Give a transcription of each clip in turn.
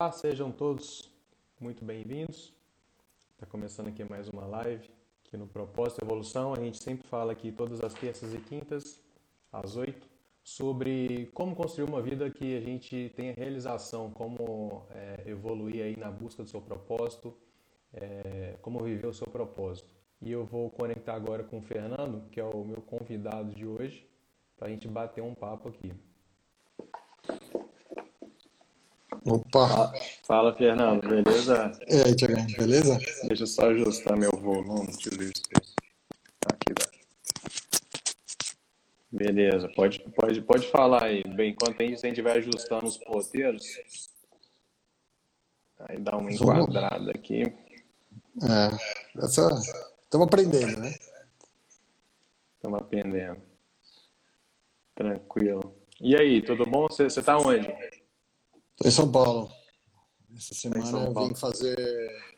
Olá, sejam todos muito bem-vindos. Está começando aqui mais uma live aqui no Propósito Evolução. A gente sempre fala aqui todas as terças e quintas, às oito, sobre como construir uma vida que a gente tenha realização, como é, evoluir aí na busca do seu propósito, é, como viver o seu propósito. E eu vou conectar agora com o Fernando, que é o meu convidado de hoje, para a gente bater um papo aqui. Opa! Fala, Fernando, beleza? E aí, Tiago, beleza? Deixa eu só ajustar meu volume, deixa eu ver se aqui dá. Beleza, pode, pode, pode falar aí. Bem, enquanto a gente vai ajustando os poteiros, aí dá uma enquadrada aqui. É, essa... estamos aprendendo, né? Estamos aprendendo. Tranquilo. E aí, tudo bom? Você está onde? Estou em São Paulo. Essa semana eu vim fazer,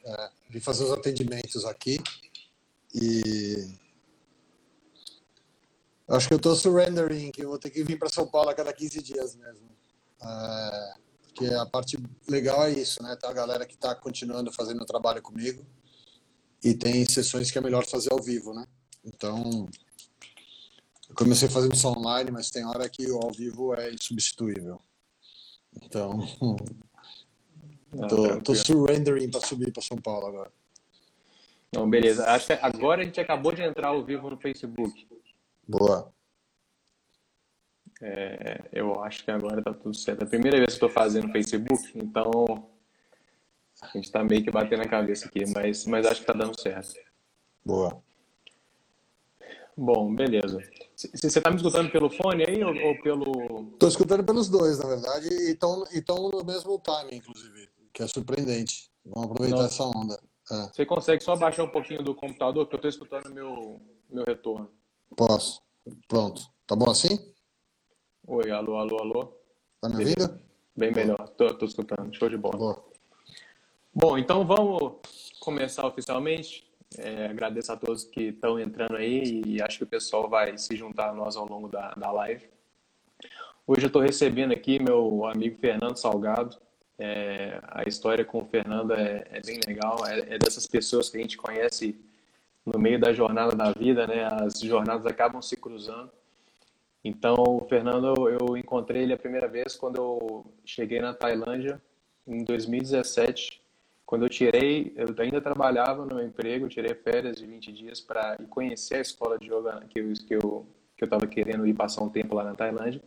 é, vim fazer os atendimentos aqui e acho que eu estou surrendering, que eu vou ter que vir para São Paulo a cada 15 dias mesmo. É, porque a parte legal é isso, né? Tem a galera que está continuando fazendo o trabalho comigo e tem sessões que é melhor fazer ao vivo, né? Então, eu comecei fazendo isso online, mas tem hora que o ao vivo é insubstituível. Então, ah, tô, tô surrendering para subir para São Paulo agora. Não, beleza. Acho que agora a gente acabou de entrar ao vivo no Facebook. Boa. É, eu acho que agora tá tudo certo. É a primeira vez que estou fazendo Facebook, então a gente está meio que batendo a cabeça aqui, mas, mas acho que está dando certo. Boa. Bom, beleza. Você está me escutando pelo fone aí ou, ou pelo. Estou escutando pelos dois, na verdade, e estão no mesmo time, inclusive, que é surpreendente. Vamos aproveitar essa onda. É. Você consegue só baixar um pouquinho do computador, que eu estou escutando meu, meu retorno. Posso. Pronto. Tá bom assim? Oi, alô, alô, alô. Tá me ouvindo? Bem melhor. Tô, tô escutando. Show de bola. Boa. Bom, então vamos começar oficialmente. É, agradeço a todos que estão entrando aí e acho que o pessoal vai se juntar a nós ao longo da, da live. Hoje eu estou recebendo aqui meu amigo Fernando Salgado. É, a história com o Fernando é, é bem legal, é, é, dessas pessoas que a gente conhece no meio da jornada da vida, né? As jornadas acabam se cruzando. Então, o Fernando, eu encontrei ele a primeira vez quando eu cheguei na Tailândia em 2017 quando eu tirei, eu ainda trabalhava no meu emprego, tirei férias de 20 dias para ir conhecer a escola de yoga que eu que eu que eu estava querendo ir passar um tempo lá na Tailândia.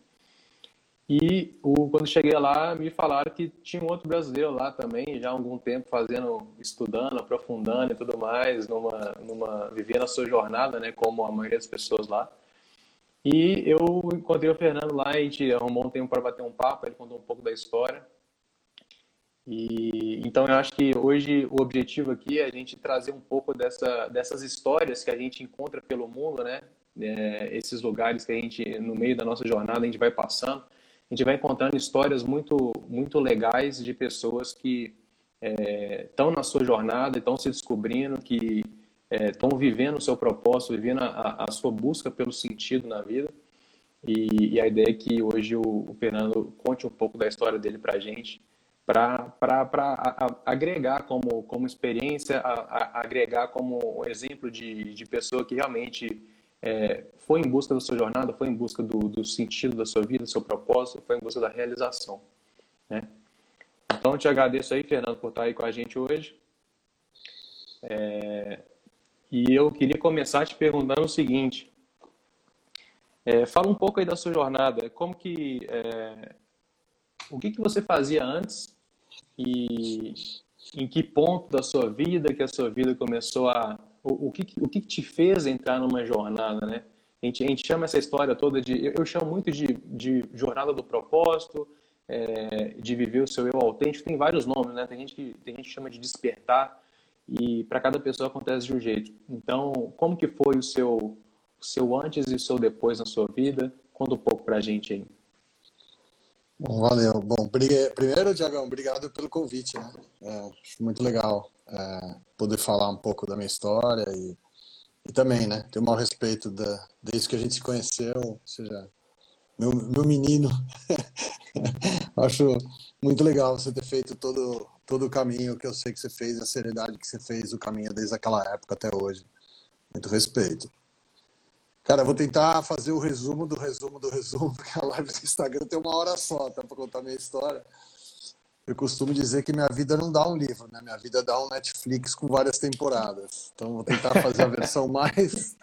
E o, quando cheguei lá, me falaram que tinha um outro brasileiro lá também, já há algum tempo fazendo, estudando, aprofundando e tudo mais, numa, numa, vivendo a sua jornada, né, como a maioria das pessoas lá. E eu encontrei o Fernando lá, a gente arrumou um tempo para bater um papo, ele contou um pouco da história. E então eu acho que hoje o objetivo aqui é a gente trazer um pouco dessa, dessas histórias que a gente encontra pelo mundo, né? É, esses lugares que a gente no meio da nossa jornada a gente vai passando, a gente vai encontrando histórias muito muito legais de pessoas que estão é, na sua jornada, estão se descobrindo, que estão é, vivendo o seu propósito, vivendo a, a, sua busca pelo sentido na vida. E, e a ideia é que hoje o, o Fernando conte um pouco da história dele para a gente para agregar como, como experiência, a, a, agregar como exemplo de, de pessoa que realmente é, foi em busca da sua jornada, foi em busca do, do sentido da sua vida, do seu propósito, foi em busca da realização. Né? Então, eu te agradeço aí, Fernando, por estar aí com a gente hoje. É, e eu queria começar te perguntando o seguinte. É, fala um pouco aí da sua jornada. Como que... É, o que, que você fazia antes e em que ponto da sua vida que a sua vida começou a o, o que o que te fez entrar numa jornada, né? A gente, a gente chama essa história toda de eu, chamo muito de, de jornada do propósito, é, de viver o seu eu autêntico. Tem vários nomes, né? Tem gente que tem gente que chama de despertar e para cada pessoa acontece de um jeito. Então, como que foi o seu o seu antes e o seu depois na sua vida? Conta um pouco para a gente aí. Bom, valeu. Bom, primeiro, Diagão, obrigado pelo convite. Né? É, muito legal é, poder falar um pouco da minha história e, e também, né, ter o maior respeito da, desde que a gente se conheceu, ou seja, meu, meu menino. Acho muito legal você ter feito todo, todo o caminho que eu sei que você fez, a seriedade que você fez, o caminho desde aquela época até hoje. Muito respeito. Cara, eu vou tentar fazer o resumo do resumo do resumo, porque a live do Instagram tem uma hora só, tá? Pra contar minha história. Eu costumo dizer que minha vida não dá um livro, né? Minha vida dá um Netflix com várias temporadas. Então, vou tentar fazer a versão mais,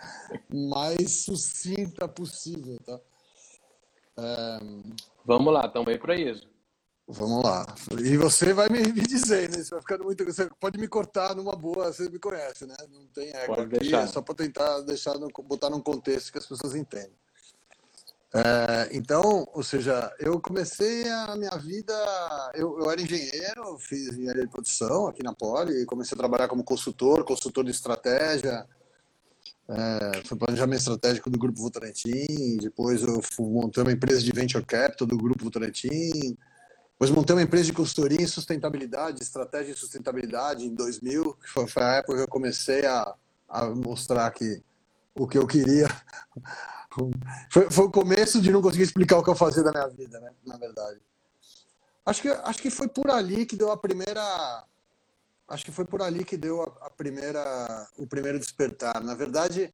mais sucinta possível, tá? É... Vamos lá, estamos aí para isso. Vamos lá. E você vai me, me dizer, né? Você vai ficando muito. Você pode me cortar numa boa, você me conhece, né? Não tem pode aqui, deixar. é só para tentar deixar no, botar num contexto que as pessoas entendem. É, então, ou seja, eu comecei a minha vida. Eu, eu era engenheiro, fiz engenharia de produção aqui na Poli, comecei a trabalhar como consultor, consultor de estratégia. É, fui planejamento estratégico do Grupo Votorantim, depois eu montei uma empresa de venture capital do Grupo Votorantim, depois montei uma empresa de consultoria em sustentabilidade, estratégia de sustentabilidade em 2000, que foi, foi a época que eu comecei a, a mostrar que o que eu queria. Foi, foi, o começo de não conseguir explicar o que eu fazia da minha vida, né? Na verdade. Acho que, acho que foi por ali que deu a primeira. Acho que foi por ali que deu a, a primeira, o primeiro despertar. Na verdade,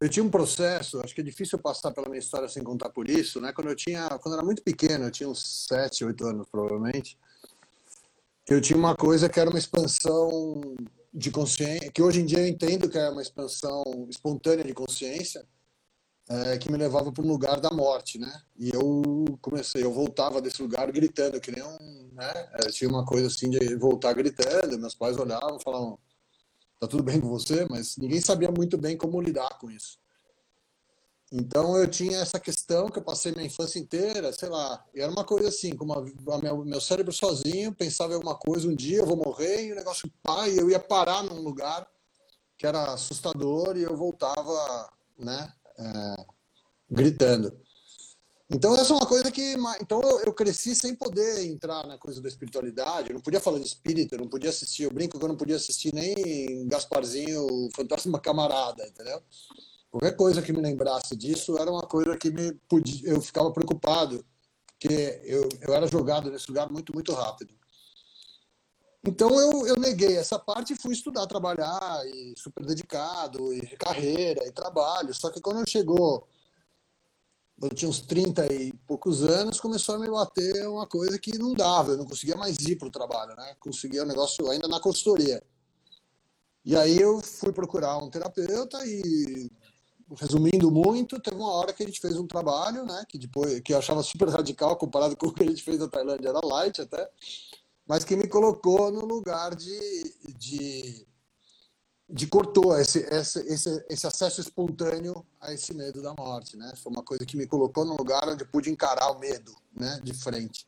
eu tinha um processo, acho que é difícil passar pela minha história sem contar por isso, né? Quando eu tinha, quando eu era muito pequeno, eu tinha uns 7, 8 anos provavelmente, eu tinha uma coisa que era uma expansão de consciência, que hoje em dia eu entendo que é uma expansão espontânea de consciência, é, que me levava para um lugar da morte, né? E eu comecei, eu voltava desse lugar gritando, que nem um, né? Eu tinha uma coisa assim de voltar gritando, meus pais olhavam, falavam tá tudo bem com você, mas ninguém sabia muito bem como lidar com isso. Então eu tinha essa questão que eu passei minha infância inteira, sei lá, e era uma coisa assim, como a, a meu cérebro sozinho pensava em alguma coisa, um dia eu vou morrer e o negócio pai, eu ia parar num lugar que era assustador e eu voltava, né, é, gritando. Então, essa é uma coisa que. Então, eu, cresci sem poder entrar na coisa da espiritualidade. Eu não podia falar de espírito, eu não podia assistir. Eu brinco que eu não podia assistir nem Gasparzinho, Fantasma Camarada, entendeu? Qualquer coisa que me lembrasse disso era uma coisa que me podia, eu ficava preocupado, porque eu, eu era jogado nesse lugar muito, muito rápido. Então eu, eu neguei essa parte e fui estudar, trabalhar, e super dedicado, e carreira, e trabalho. Só que quando chegou eu tinha uns 30 e poucos anos, começou a me bater uma coisa que não dava, eu não conseguia mais ir para o trabalho, né? Conseguia o um negócio ainda na consultoria. E aí eu fui procurar um terapeuta e, resumindo muito, teve uma hora que a gente fez um trabalho, né? Que depois, que eu achava super radical comparado com o que a gente fez na Tailândia, era light até, mas que me colocou no lugar de, de de cortou esse, esse, esse, esse acesso espontâneo a esse medo da morte, né? Foi uma coisa que me colocou num lugar onde pude encarar o medo, né? De frente,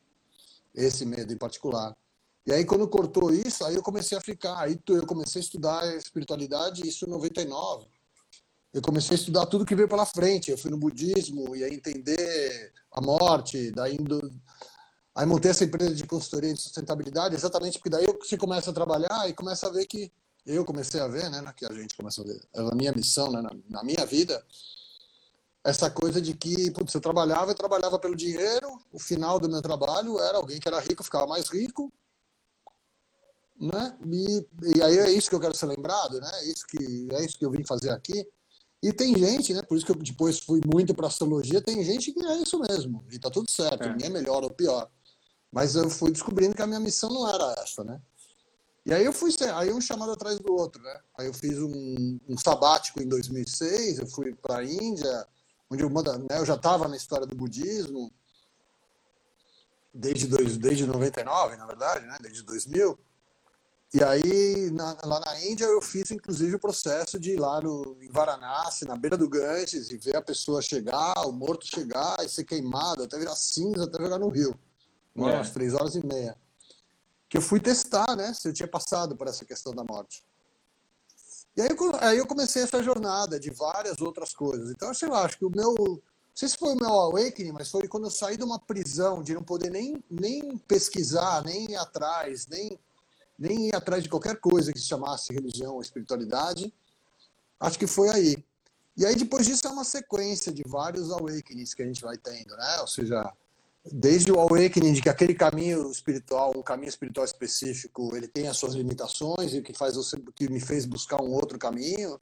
esse medo em particular. E aí quando cortou isso, aí eu comecei a ficar, aí eu comecei a estudar espiritualidade, isso em 99. Eu comecei a estudar tudo que veio pela frente. Eu fui no budismo e aí entender a morte, daí indo Aí montei essa empresa de consultoria de sustentabilidade, exatamente porque daí você começa a trabalhar e começa a ver que eu comecei a ver, né, que a gente começou a ver, a minha missão, né, na, na minha vida, essa coisa de que, putz, eu trabalhava, eu trabalhava pelo dinheiro, o final do meu trabalho era alguém que era rico ficava mais rico, né? E, e aí é isso que eu quero ser lembrado, né? É isso que é isso que eu vim fazer aqui. E tem gente, né? Por isso que eu depois fui muito para astrologia. Tem gente que é isso mesmo e tá tudo certo. É. Ninguém é melhor ou pior. Mas eu fui descobrindo que a minha missão não era essa, né? E aí eu fui, aí um chamado atrás do outro, né? Aí eu fiz um, um sabático em 2006, eu fui para a Índia, onde eu, né, eu já estava na história do budismo, desde, dois, desde 99, na verdade, né? Desde 2000. E aí, na, lá na Índia, eu fiz inclusive o processo de ir lá no, em Varanasi, na beira do Ganges, e ver a pessoa chegar, o morto chegar e ser queimado, até virar cinza, até jogar no rio. É. Umas três horas e meia que eu fui testar, né, se eu tinha passado por essa questão da morte. E aí, aí eu comecei essa jornada de várias outras coisas. Então, sei lá, acho que o meu. Não sei se foi o meu awakening, mas foi quando eu saí de uma prisão, de não poder nem, nem pesquisar, nem ir atrás, nem, nem ir atrás de qualquer coisa que se chamasse religião ou espiritualidade. Acho que foi aí. E aí, depois disso, é uma sequência de vários awakenings que a gente vai tendo, né? Ou seja, desde o awakening de que aquele caminho espiritual, um caminho espiritual específico, ele tem as suas limitações e o que faz você, que me fez buscar um outro caminho,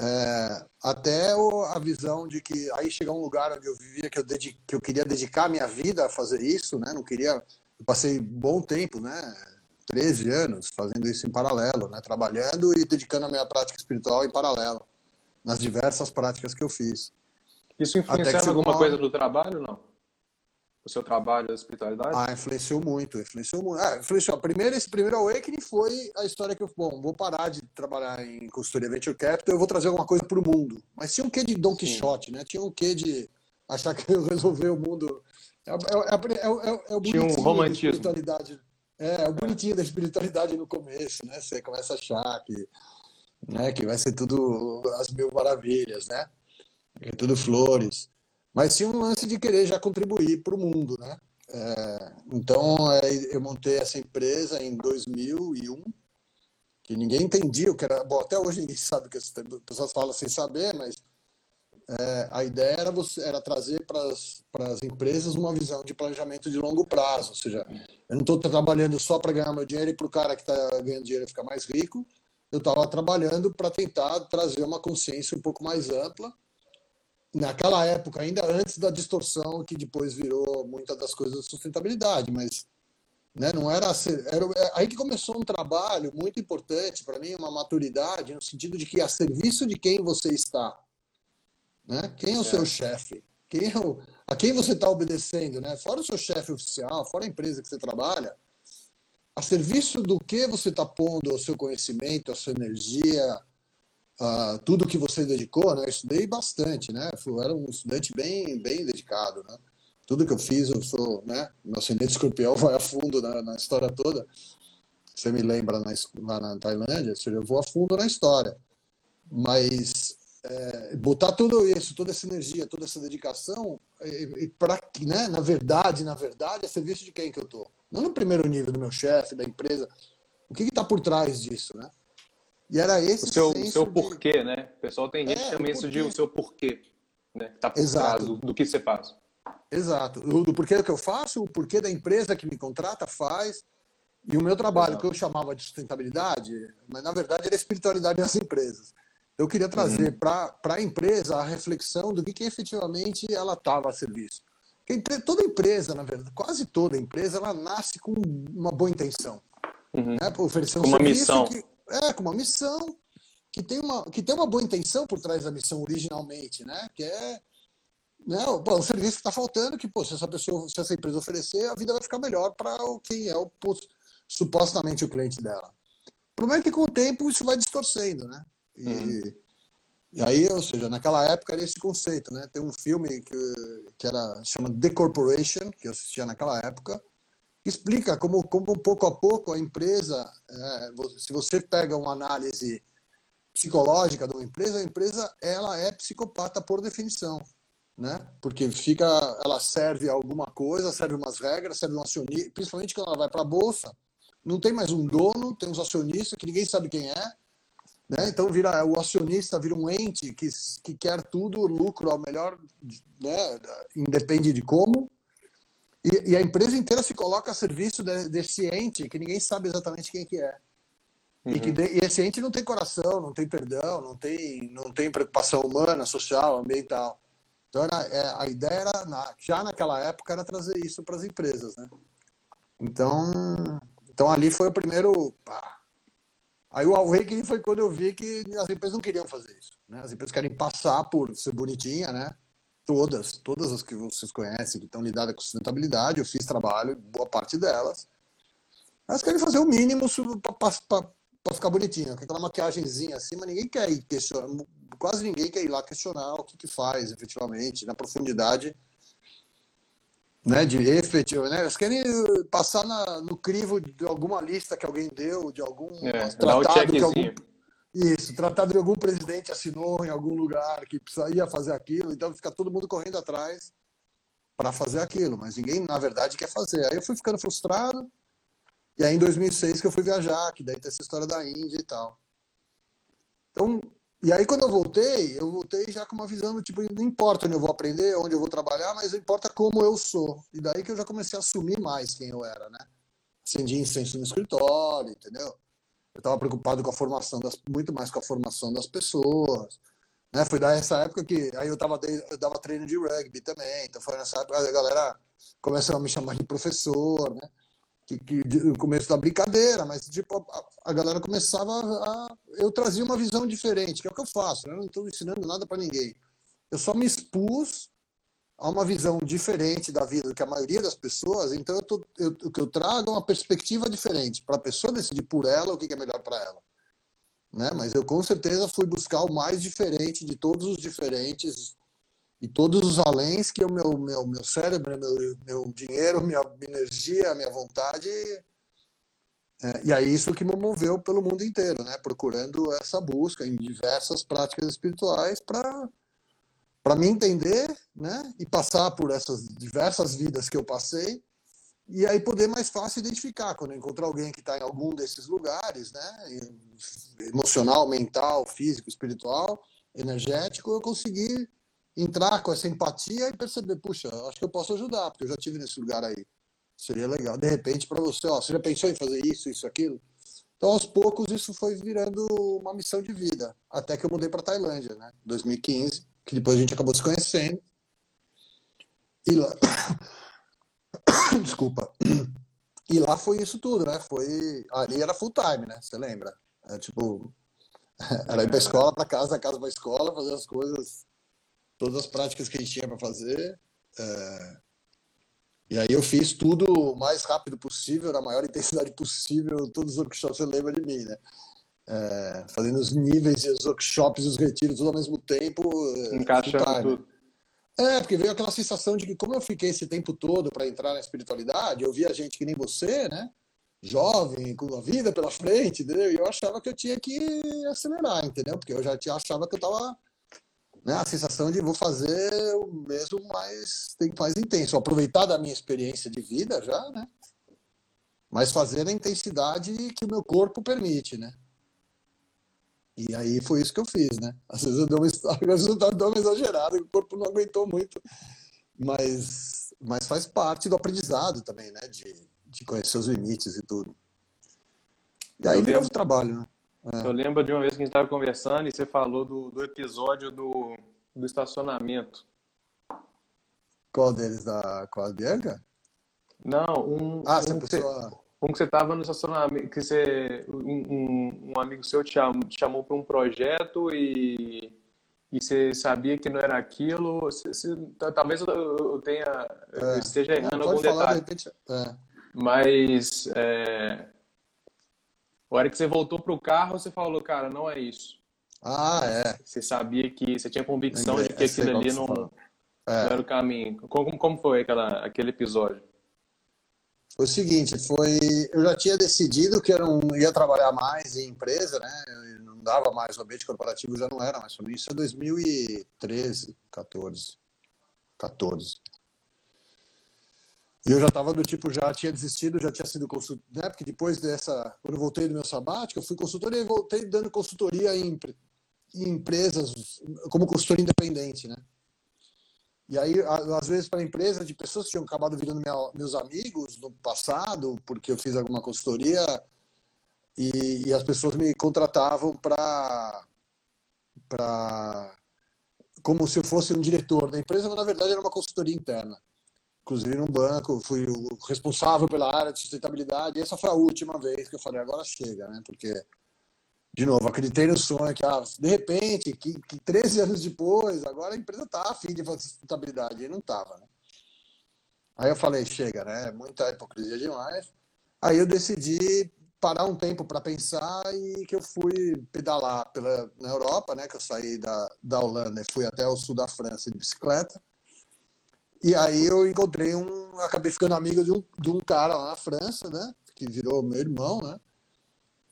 é, até a visão de que aí chegar um lugar onde eu vivia que eu, dedique, que eu queria dedicar minha vida a fazer isso, né? Não queria, eu passei bom tempo, né? 13 anos fazendo isso em paralelo, né? Trabalhando e dedicando a minha prática espiritual em paralelo nas diversas práticas que eu fiz. Isso influenciava alguma coisa no trabalho, não? O seu trabalho da espiritualidade? Ah, influenciou muito, influenciou muito. Ah, influenciou. Primeiro, esse primeiro awakening foi a história que eu, bom, vou parar de trabalhar em consultoria Venture Capital, eu vou trazer alguma coisa para o mundo. Mas tinha um quê de Don Quixote, né? Tinha um quê de achar que eu resolver o mundo. É, é, é, é, é o tinha um romantismo. espiritualidade. É, é o bonitinho da espiritualidade no começo, né? Você começa a achar que, né, que vai ser tudo as mil maravilhas, né? É tudo flores. Mas tinha um lance de querer já contribuir para o mundo, né? É, então eu montei essa empresa em 2001, que ninguém entendia o que era. Bom, até hoje ninguém sabe o que as pessoas falam sem saber, mas é, a ideia era, você, era trazer para as empresas uma visão de planejamento de longo prazo. Ou seja, eu não estou trabalhando só para ganhar meu dinheiro e para o cara que está ganhando dinheiro ficar mais rico. Eu estava trabalhando para tentar trazer uma consciência um pouco mais ampla naquela época, ainda antes da distorção que depois virou muitas das coisas da sustentabilidade, mas né, não era, era é, aí que começou um trabalho muito importante para mim, uma maturidade no sentido de que a serviço de quem você está, né? Quem é o seu chefe? Quem é o, a quem você está obedecendo, né? Fora o seu chefe oficial, fora a empresa que você trabalha, a serviço do que você está pondo o seu conhecimento, a sua energia, uh, tudo que você dedicou, né? Eu estudei bastante, né? Eu era um estudante bem, bem dedicado, né? Tudo que eu fiz, eu sou, né? Meu ascendente escorpião vai a fundo na, na história toda. Você me lembra na, lá na Tailândia, eu vou a fundo na história. Mas é, botar tudo isso, toda essa energia, toda essa dedicação, para né, na verdade, na verdade, é serviço de quem que eu tô? Não no primeiro nível do meu chefe, da empresa. O que está por trás disso, né? E era esse o seu, seu de... porquê, né? O pessoal tem gente é, que chama isso de o seu porquê, né? Que tá por Exato. do, do, que você faz. Exato. Do, do porquê que eu faço, o porquê da empresa que me contrata faz. E o meu trabalho, Exato. que eu chamava de sustentabilidade, mas na verdade era espiritualidade das empresas. Eu queria trazer uhum. para a empresa a reflexão do que, que efetivamente ela estava a serviço. Porque toda empresa, na verdade, quase toda empresa, ela nasce com uma boa intenção. Uhum. Né? Oferecer um uma missão. Que, é, com uma missão que tem uma, que tem uma boa intenção por trás da missão originalmente, né? Que é né, o, o serviço que está faltando, que pô, se essa pessoa, se essa empresa oferecer, a vida vai ficar melhor para quem é o supostamente o cliente dela. O problema é que com o tempo isso vai distorcendo, né? E, uhum. e aí, ou seja, naquela época era esse conceito, né? Tem um filme que, que era chama The Corporation, que eu assistia naquela época, explica como, como pouco a pouco a empresa, é, se você pega uma análise psicológica de uma empresa, a empresa ela é psicopata por definição, né? Porque fica, ela serve alguma coisa, serve umas regras, serve um acionista, principalmente quando ela vai para a bolsa, não tem mais um dono, tem uns acionistas que ninguém sabe quem é, né? Então vira o acionista vira um ente que, que quer tudo, lucro ao melhor, né? independe de como, e, e, a empresa inteira se coloca a serviço de, desse ente que ninguém sabe exatamente quem que é. Uhum. E, que de, e esse ente não tem coração, não tem perdão, não tem, não tem preocupação humana, social, ambiental. Então era, é, a ideia era, na, já naquela época, era trazer isso para as empresas. Né? Então, então ali foi o primeiro. Pá. Aí o awakening foi quando eu vi que as empresas não queriam fazer isso. Né? As empresas querem passar por ser bonitinha, né? Todas, todas as que vocês conhecem, que estão lidadas com sustentabilidade, eu fiz trabalho, boa parte delas. Elas querem fazer o mínimo para ficar bonitinha, com aquela maquiagemzinha assim, mas ninguém quer ir questionar, quase ninguém quer ir lá questionar o que, que faz efetivamente, na profundidade né, de efetivo, né? Elas querem passar na, no crivo de alguma lista que alguém deu, de algum é, tratado que algum, isso, tratado de algum presidente assinou em algum lugar que ia fazer aquilo, então fica todo mundo correndo atrás para fazer aquilo, mas ninguém, na verdade, quer fazer. Aí eu fui ficando frustrado, e aí em 2006 que eu fui viajar, que daí tem essa história da Índia e tal. Então, E aí, quando eu voltei, eu voltei já com uma visão tipo, não importa onde eu vou aprender, onde eu vou trabalhar, mas importa como eu sou. E daí que eu já comecei a assumir mais quem eu era, né? Acendi incenso no escritório, entendeu? Eu estava preocupado com a formação, das, muito mais com a formação das pessoas. Né? Foi nessa época que aí eu, tava, eu dava treino de rugby também. Então foi nessa época que a galera começou a me chamar de professor, né? que, que no começo da brincadeira, mas tipo, a, a, galera começava a. Eu trazia uma visão diferente, que é o que eu faço, né? eu não estou ensinando nada para ninguém. Eu só me expus a uma visão diferente da vida do que a maioria das pessoas, então eu tô, eu, o que eu trago é uma perspectiva diferente, para a pessoa decidir por ela o que é melhor para ela. Né? Mas eu com certeza fui buscar o mais diferente de todos os diferentes e todos os aléns que o meu, meu, meu cérebro, meu, meu dinheiro, minha energia, minha vontade. É, e é isso que me moveu pelo mundo inteiro, né? procurando essa busca em diversas práticas espirituais para para me entender né? e passar por essas diversas vidas que eu passei e aí poder mais fácil identificar quando eu encontrar alguém que está em algum desses lugares, né? emocional, mental, físico, espiritual, energético, eu conseguir entrar com essa empatia e perceber, puxa, acho que eu posso ajudar, porque eu já tive nesse lugar aí. Seria legal. De repente, para você, ó, você já pensou em fazer isso, isso, aquilo? Então, aos poucos, isso foi virando uma missão de vida. Até que eu mudei para Tailândia, né? 2015, que depois a gente acabou se conhecendo. E lá. Desculpa. E lá foi isso tudo, né? Foi. Ali era full time, né? Você lembra? É, tipo. Era ir pra escola, para casa, casa pra escola, fazer as coisas todas as práticas que a gente tinha para fazer. É... E aí eu fiz tudo o mais rápido possível, na maior intensidade possível, todos os workshops, você lembra de mim, né? É... fazendo os níveis e os workshops e os retiros tudo ao mesmo tempo. É, Encaixando tudo. É, porque veio aquela sensação de que como eu fiquei esse tempo todo para entrar na espiritualidade, eu via gente que nem você, né? Jovem, com a vida pela frente, entendeu? E eu achava que eu tinha que acelerar, entendeu? Porque eu já achava que eu estava né, a sensação de vou fazer o mesmo mais, mais intenso, aproveitar da minha experiência de vida já, né? Mas fazer a intensidade que o meu corpo permite, né? E aí foi isso que eu fiz, né? Às vezes eu dou uma, às eu dou uma exagerada, o corpo não aguentou muito, mas, mas faz parte do aprendizado também, né? De, de conhecer os limites e tudo. E aí vira o trabalho, né? É. Eu lembro de uma vez que a gente estava conversando e você falou do, do episódio do, do estacionamento. Qual deles? Da, com a Bianca? Não, um. Ah, um, pessoa... um que você estava no estacionamento, que você, um, um amigo seu te chamou, te chamou para um projeto e, e você sabia que não era aquilo. Você, você, talvez eu tenha, é. eu esteja errando algum detalhe. De repente, é. Mas é, a hora que você voltou para o carro, você falou, cara, não é isso. Ah, é. Você sabia que, você tinha convicção de que aquilo ali não, não, era o caminho. Como, como foi aquela, aquele episódio? Foi o seguinte, foi, eu já tinha decidido que eu não ia trabalhar mais em empresa, né? Eu não dava mais o ambiente corporativo, já não era mais mim. Isso é 2013, 14, 14. E eu já estava do tipo, já tinha desistido, já tinha sido consultor, né? Porque depois dessa, quando eu voltei do meu sabático, eu fui consultor e voltei dando consultoria em, em empresas, como consultor independente, né? E aí, às vezes, para empresas de pessoas que tinham acabado virando meus amigos no passado, porque eu fiz alguma consultoria, e, e as pessoas me contratavam para. como se eu fosse um diretor da empresa, mas na verdade era uma consultoria interna inclusive no banco, fui o responsável pela área de sustentabilidade. E essa foi a última vez que eu falei, agora chega, né? Porque, de novo, acreditei no sonho que, ah, de repente, que, que 13 anos depois, agora a empresa está afim de fazer sustentabilidade. E não estava, né? Aí eu falei, chega, né? Muita hipocrisia demais. Aí eu decidi parar um tempo para pensar e que eu fui pedalar pela, na Europa, né? Que eu saí da, da Holanda e fui até o sul da França de bicicleta e aí eu encontrei um. Acabei ficando amigo de um, de um cara lá na França, né? Que virou meu irmão, né?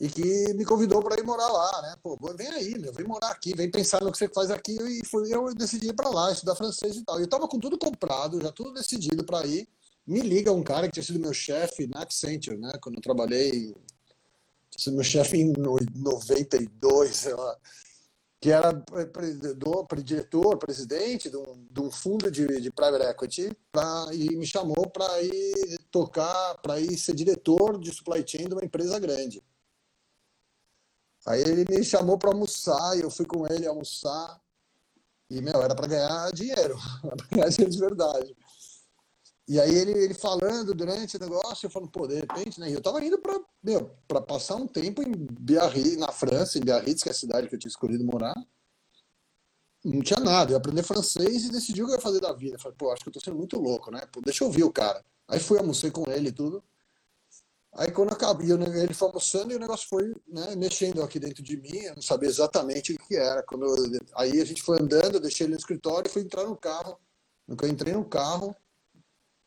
E que me convidou para ir morar lá, né? Pô, vem aí, meu, vem morar aqui, vem pensar no que você faz aqui. E fui, eu decidi ir para lá, estudar francês e tal. E eu tava com tudo comprado, já tudo decidido para ir. Me liga um cara que tinha sido meu chefe na Accenture, né? Quando eu trabalhei. Tinha sido meu chefe em 92, sei lá. que era diretor, presidente de um, de um fundo de, de private equity, pra, e me chamou para ir tocar, para ir ser diretor de supply chain de uma empresa grande. Aí ele me chamou para almoçar, e eu fui com ele almoçar, e, meu, era para ganhar dinheiro, para ganhar dinheiro de verdade. E aí ele, ele falando durante o negócio, eu falando, pô, de repente, né? Eu tava indo para meu, para passar um tempo em Biarritz, na França, em Biarritz, que é a cidade que eu tinha escolhido morar. Não tinha nada, eu ia aprender francês e decidi o que eu ia fazer da vida. Eu falei, pô, acho que eu tô sendo muito louco, né? Pô, deixa eu ouvir o cara. Aí fui, almocei com ele e tudo. Aí quando acabei, ele foi almoçando e o negócio foi né, mexendo aqui dentro de mim, eu não sabia exatamente o que era. Quando eu, aí a gente foi andando, eu deixei ele no escritório e fui entrar no carro. No que eu entrei no carro,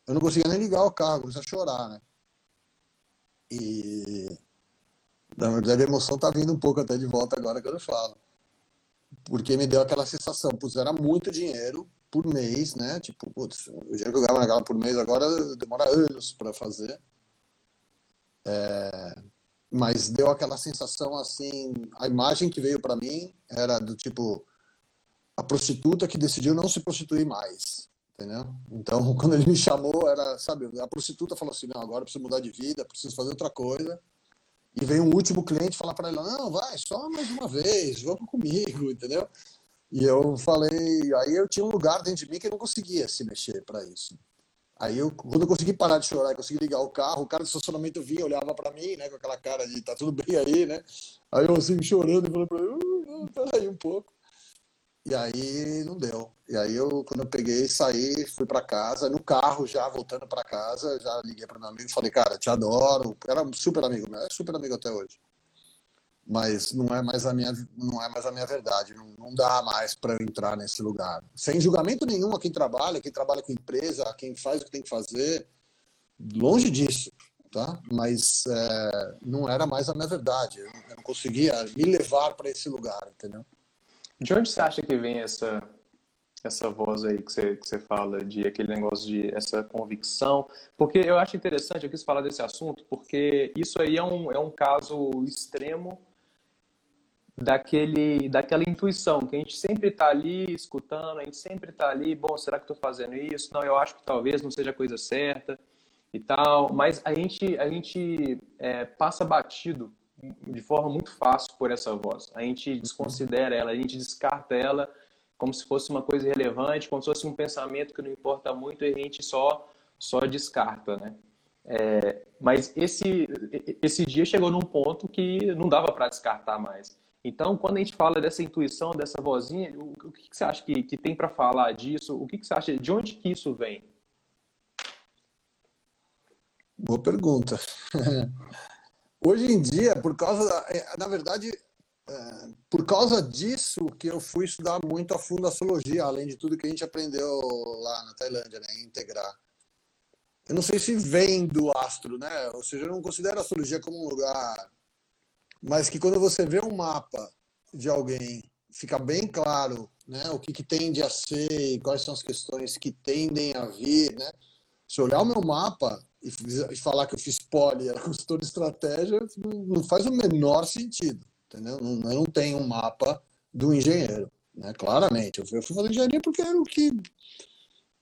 eu não conseguia nem ligar o carro, comecei a chorar, né? E na verdade a emoção tá vindo um pouco até de volta agora que eu falo. Porque me deu aquela sensação, putz, era muito dinheiro por mês, né? Tipo, putz, o dinheiro que eu ganhava naquela por mês agora demora anos para fazer. É, mas deu aquela sensação assim, a imagem que veio para mim era do tipo a prostituta que decidiu não se prostituir mais. Entendeu? Então, quando ele me chamou, era, sabe, a prostituta falou assim: não, agora preciso mudar de vida, preciso fazer outra coisa. E veio um último cliente falar para ela: não, vai, só mais uma vez, vamos comigo, entendeu? E eu falei, aí eu tinha um lugar dentro de mim que eu não conseguia se mexer para isso. Aí eu, quando eu consegui parar de chorar, consegui ligar o carro, o cara de estacionamento vinha, olhava para mim, né, com aquela cara de tá tudo bem aí, né? Aí eu assim chorando, falei para ele, uh, peraí um pouco. E aí não deu. E aí eu, quando eu peguei, saí, fui para casa, no carro já, voltando para casa, já liguei para meu amigo falei, cara, te adoro. Era um super amigo meu, é super amigo até hoje. Mas não é mais a minha, não é mais a minha verdade. Não, não dá mais para eu entrar nesse lugar. Sem julgamento nenhum a quem trabalha, quem trabalha com empresa, a quem faz o que tem que fazer. Longe disso, tá? Mas é, não era mais a minha verdade. Eu não conseguia me levar para esse lugar, entendeu? De onde você acha que vem essa essa voz aí que você, que você fala, de aquele negócio de essa convicção? Porque eu acho interessante, eu quis falar desse assunto, porque isso aí é um, é um caso extremo daquele, daquela intuição, que a gente sempre está ali escutando, a gente sempre está ali, bom, será que estou fazendo isso? Não, eu acho que talvez não seja a coisa certa e tal, mas a gente, a gente é, passa batido de forma muito fácil por essa voz. A gente desconsidera ela, a gente descarta ela como se fosse uma coisa irrelevante, como se fosse um pensamento que não importa muito e a gente só só descarta, né? É, mas esse esse dia chegou num ponto que não dava para descartar mais. Então, quando a gente fala dessa intuição, dessa vozinha, o, que, que você acha que, que tem para falar disso? O que, que você acha? De onde que isso vem? Boa pergunta. Hoje em dia, por causa da, é, na verdade, é, por causa disso que eu fui estudar muito a fundo a astrologia, além de tudo que a gente aprendeu lá na Tailândia, né, integrar. Eu não sei se vem do astro, né? Ou seja, eu não considero a astrologia como um lugar, mas que quando você vê um mapa de alguém, fica bem claro, né, o que, que tende a ser e quais são as questões que tendem a vir, né? Se olhar o meu mapa, e falar que eu fiz poli, era consultor de estratégia, não faz o menor sentido, entendeu? Não, eu não tenho um mapa do engenheiro, né? Claramente, eu fui, fazer engenharia porque era o que,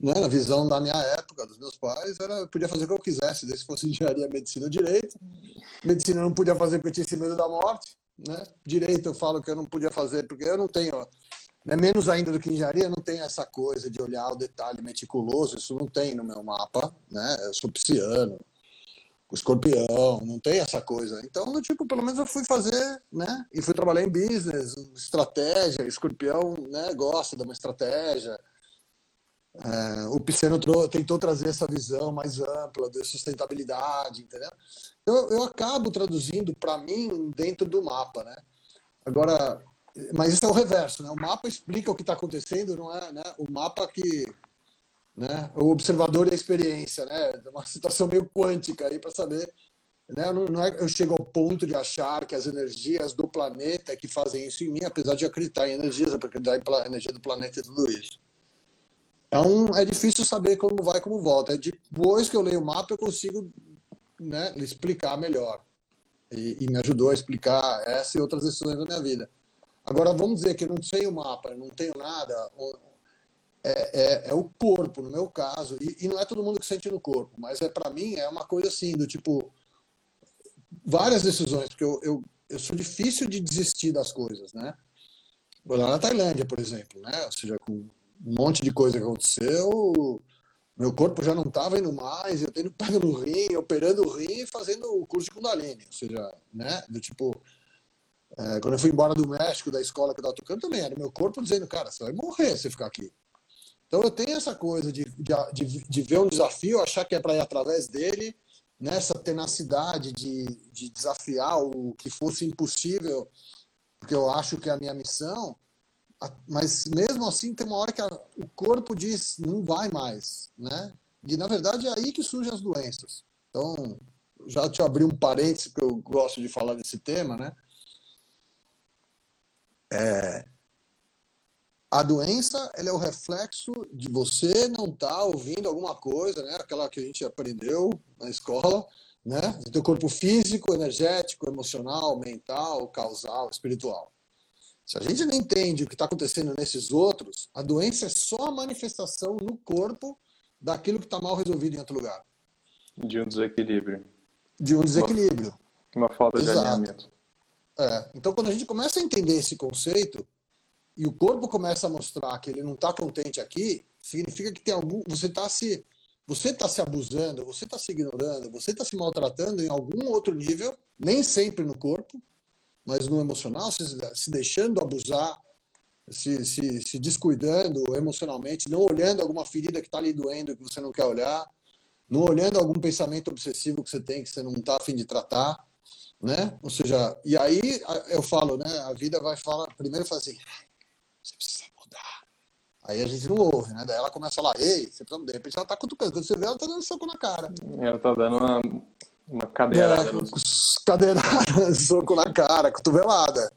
né, na visão da minha época, dos meus pais, era, eu podia fazer o que eu quisesse, desde que fosse engenharia, medicina ou direito. Medicina eu não podia fazer porque eu tinha medo da morte, né? Direito eu falo que eu não podia fazer porque eu não tenho né? Menos ainda do que engenharia, não tem essa coisa de olhar o detalhe meticuloso, isso não tem no meu mapa, né? Eu sou pisciano, escorpião, não tem essa coisa. Então, tipo, pelo menos eu fui fazer, né? E fui trabalhar em business, estratégia, escorpião, né? Gosta de uma estratégia. É, o Pisciano tentou trazer essa visão mais ampla de sustentabilidade, entendeu? Eu, eu acabo traduzindo para mim dentro do mapa, né? Agora, mas isso é o reverso, né? O mapa explica o que está acontecendo, não é né? o mapa que. Né? O observador e a experiência, né? É uma situação meio quântica aí para saber. Né? Não, não é, eu chego ao ponto de achar que as energias do planeta que fazem isso em mim, apesar de acreditar em energias, acreditar em energia do planeta e tudo isso. Um, é difícil saber como vai como volta. É depois que eu leio o mapa, eu consigo né, explicar melhor. E, e me ajudou a explicar essa e outras decisões da minha vida. Agora, vamos dizer que eu não sei o mapa, não tenho nada, é, é, é, o corpo, no meu caso, e, e, não é todo mundo que sente no corpo, mas é para mim é uma coisa assim, do tipo, várias decisões, porque eu, eu, eu sou difícil de desistir das coisas, né? Vou lá na Tailândia, por exemplo, né? Ou seja, com um monte de coisa aconteceu, meu corpo já não estava indo mais, eu tendo pego no rim, operando o rim e fazendo o curso de Kundalini, ou seja, né? Do tipo, é, quando eu fui embora do México, da escola que eu estava tocando, também era meu corpo dizendo, cara, você vai morrer se ficar aqui. Então eu tenho essa coisa de, de, de ver um desafio, achar que é para ir através dele, nessa tenacidade de, de desafiar o que fosse impossível, porque eu acho que é a minha missão, mas mesmo assim tem uma hora que a, o corpo diz não vai mais, né? E na verdade é aí que surgem as doenças. Então, já te abri um parênteses que eu gosto de falar desse tema, né? É, a doença ela é o reflexo de você não estar tá ouvindo alguma coisa, né? Aquela que a gente aprendeu na escola, né? Do teu corpo físico, energético, emocional, mental, causal, espiritual. Se a gente não entende o que está acontecendo nesses outros, a doença é só a manifestação no corpo daquilo que está mal resolvido em outro lugar. De um desequilíbrio. De um desequilíbrio. Uma, falta Exato. de alinhamento. É. Então, quando a gente começa a entender esse conceito, e o corpo começa a mostrar que ele não está contente aqui, significa que tem algum, você está se você está se abusando, você está se ignorando, você está se maltratando em algum outro nível, nem sempre no corpo, mas no emocional, se, se deixando abusar, se, se, se descuidando emocionalmente, não olhando alguma ferida que está ali doendo que você não quer olhar, não olhando algum pensamento obsessivo que você tem que você não está afim de tratar, né? Ou seja, e aí eu falo, né? A vida vai falar, primeiro fala assim, você precisa mudar. Aí a gente não ouve, né? Daí ela começa lá, ei, você precisa, de repente ela tá cutucando. Quando você vê, ela tá dando soco na cara. Ela tá dando uma, uma cadeirada. É, cadeirada, soco na cara, cotovelada.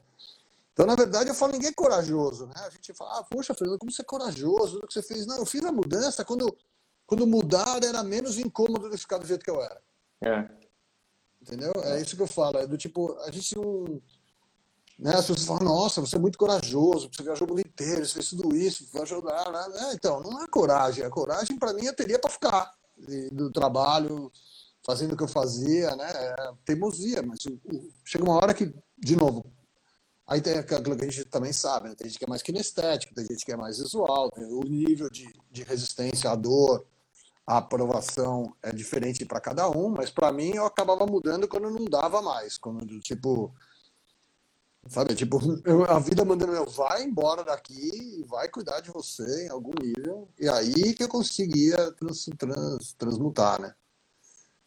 Então, na verdade, eu falo, ninguém é corajoso, né? A gente fala, ah, poxa, Fernando, como você é corajoso do que você fez? Não, eu fiz a mudança quando, quando mudar era menos incômodo de ficar do jeito que eu era. É. Entendeu? É isso que eu falo. É do tipo, a gente não né? As pessoas falam, nossa, você é muito corajoso, você viajou o mundo inteiro, você fez tudo isso, vai ajudar. Né? É, então, não é coragem. A coragem, para mim, eu teria para ficar do trabalho, fazendo o que eu fazia, né? É teimosia, mas chega uma hora que, de novo, aí tem aquilo que a gente também sabe, né? tem gente que é mais kinestético, tem gente que é mais visual, o nível de, de resistência à dor, à aprovação é diferente para cada um, mas para mim eu acabava mudando quando não dava mais, quando, tipo, Sabe, tipo, eu, a vida mandando eu, vai embora daqui, vai cuidar de você em algum nível. E aí que eu conseguia trans, trans, transmutar, né?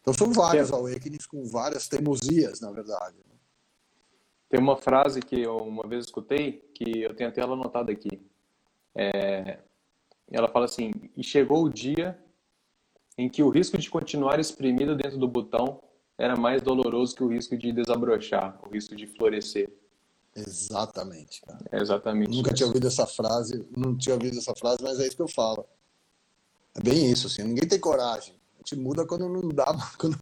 Então são vários awakenings com várias teimosias, na verdade. Tem uma frase que eu uma vez escutei, que eu tenho até ela anotada aqui. É, ela fala assim, e chegou o dia em que o risco de continuar exprimido dentro do botão era mais doloroso que o risco de desabrochar, o risco de florescer. Exatamente, cara. É exatamente. Nunca isso. tinha ouvido essa frase, não tinha ouvido essa frase, mas é isso que eu falo. É bem isso, assim. Ninguém tem coragem. Gente muda quando não dá, quando,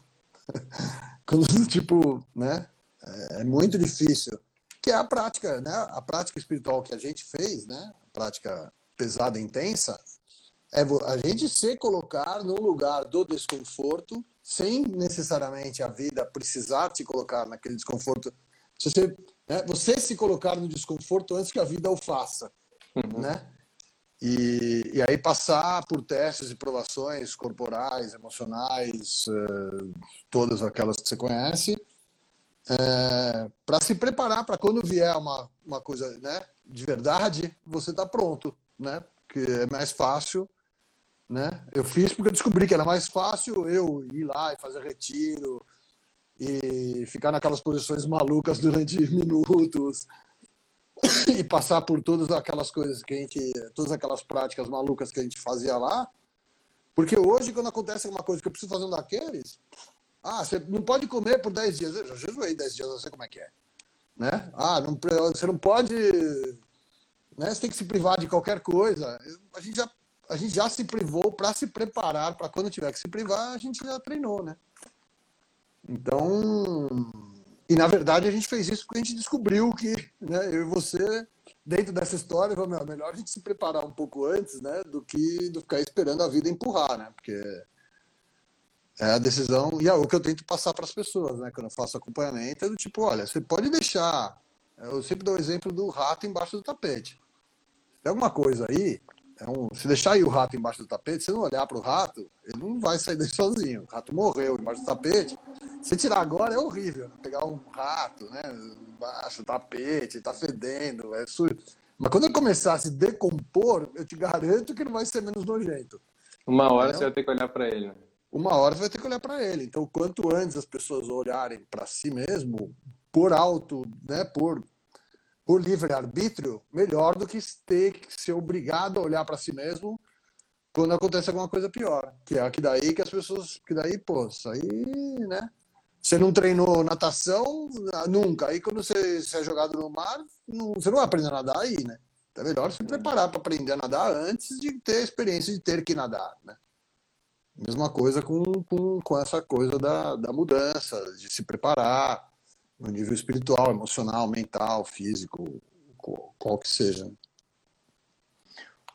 quando tipo, né? É, é muito difícil. Que é a prática, né? A prática espiritual que a gente fez, né? A prática pesada e intensa, é a gente se colocar num lugar do desconforto, sem necessariamente a vida precisar te colocar naquele desconforto. Se você né? Você se colocar no desconforto antes que a vida o faça. Uhum. Né? E, e aí passar por testes e provações corporais, emocionais, uh, todas aquelas que você conhece, eh, para se preparar para quando vier uma, uma coisa né, de verdade, você está pronto, né? Porque é mais fácil, né? Eu fiz porque eu descobri que era mais fácil eu ir lá e fazer retiro, e ficar naquelas posições malucas durante minutos e passar por todas aquelas coisas que a gente, todas aquelas práticas malucas que a gente fazia lá. Porque hoje, quando acontece uma coisa que eu preciso fazer um daqueles, ah, você não pode comer por 10 dias. Eu já jejuei 10 dias, eu sei como é que é. Né? Ah, não, você não pode. Né? Você tem que se privar de qualquer coisa. A gente já, a gente já se privou para se preparar para quando tiver que se privar, a gente já treinou, né? Então, E, na verdade, a gente fez isso porque a gente descobriu que né, eu e você, dentro dessa história, é melhor a gente se preparar um pouco antes né, do que do ficar esperando a vida empurrar, né? Porque é a decisão, e é o que eu tento passar para as pessoas, né? Quando eu faço acompanhamento, é do tipo, olha, você pode deixar. Eu sempre dou o exemplo do rato embaixo do tapete. Tem alguma coisa aí, é um, se deixar aí o rato embaixo do tapete, se não olhar para o rato, ele não vai sair daí sozinho. O rato morreu embaixo do tapete. Se tirar agora é horrível. Né? Pegar um rato, né? Embaixo do tapete, tá fedendo, é sujo. Mas quando ele começar a se decompor, eu te garanto que não vai ser menos nojento. Uma hora você vai ter que olhar para ele. Né? Uma hora você vai ter que olhar para ele. Então, quanto antes as pessoas olharem para si mesmo, por alto, né? Por por livre-arbítrio, melhor do que ter que ser obrigado a olhar para si mesmo quando acontece alguma coisa pior. Que é que daí que as pessoas. Que daí, pô, isso aí, né? Você não treinou natação nunca. Aí quando você, você é jogado no mar, não, você não vai aprender a nadar aí, né? Então é melhor se preparar para aprender a nadar antes de ter a experiência de ter que nadar, né? Mesma coisa com, com, com essa coisa da, da mudança, de se preparar, no nível espiritual, emocional, mental, físico, qual que seja.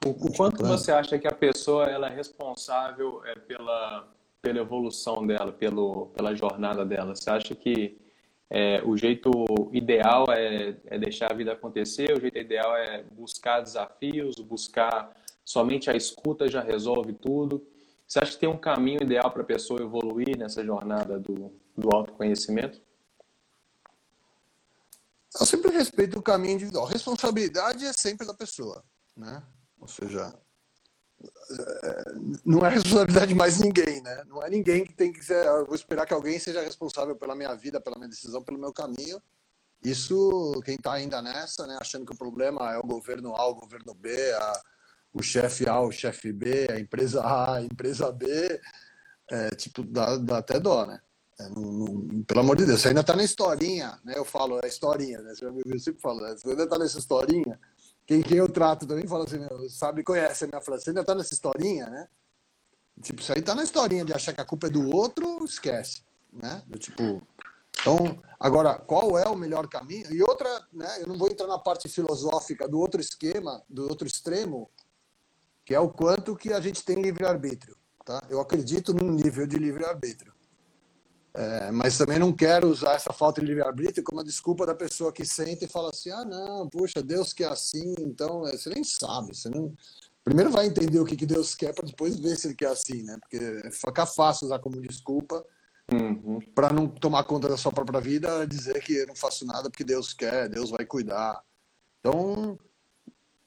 O, o quanto você acha que a pessoa ela é responsável é, pela, pela evolução dela, pelo, pela jornada dela? Você acha que é, o jeito ideal é, é, deixar a vida acontecer, o jeito ideal é buscar desafios, buscar somente a escuta já resolve tudo? Você acha que tem um caminho ideal para a pessoa evoluir nessa jornada do, do autoconhecimento? Respeito o caminho individual. Responsabilidade é sempre da pessoa, né? Ou seja, é, não é responsabilidade de mais ninguém, né? Não é ninguém que tem que ser. Eu vou esperar que alguém seja responsável pela minha vida, pela minha decisão, pelo meu caminho. Isso, quem está ainda nessa, né? Achando que o problema é o governo A, o governo B, a, o chefe A, o chefe B, a empresa A, a empresa B, é, tipo, dá, dá até dó, né? É, não, não, pelo amor de Deus, você ainda está na historinha, né? Eu falo, é historinha, né? Eu sempre falo, né? você ainda está nessa historinha. Quem, quem eu trato também fala assim, meu, sabe, conhece a minha frase, você ainda está nessa historinha, né? Tipo, isso aí está na historinha de achar que a culpa é do outro, esquece, né? Tipo, então, agora, qual é o melhor caminho? E outra, né? Eu não vou entrar na parte filosófica do outro esquema, do outro extremo, que é o quanto que a gente tem livre-arbítrio, tá? Eu acredito num nível de livre-arbítrio. É, mas também não quero usar essa falta de livre-arbítrio como a desculpa da pessoa que senta e fala assim: ah, não, puxa, Deus quer assim, então é, você nem sabe. Você não... Primeiro vai entender o que, que Deus quer para depois ver se ele quer assim, né? Porque fica fácil usar como desculpa uhum. para não tomar conta da sua própria vida, dizer que eu não faço nada porque Deus quer, Deus vai cuidar. Então,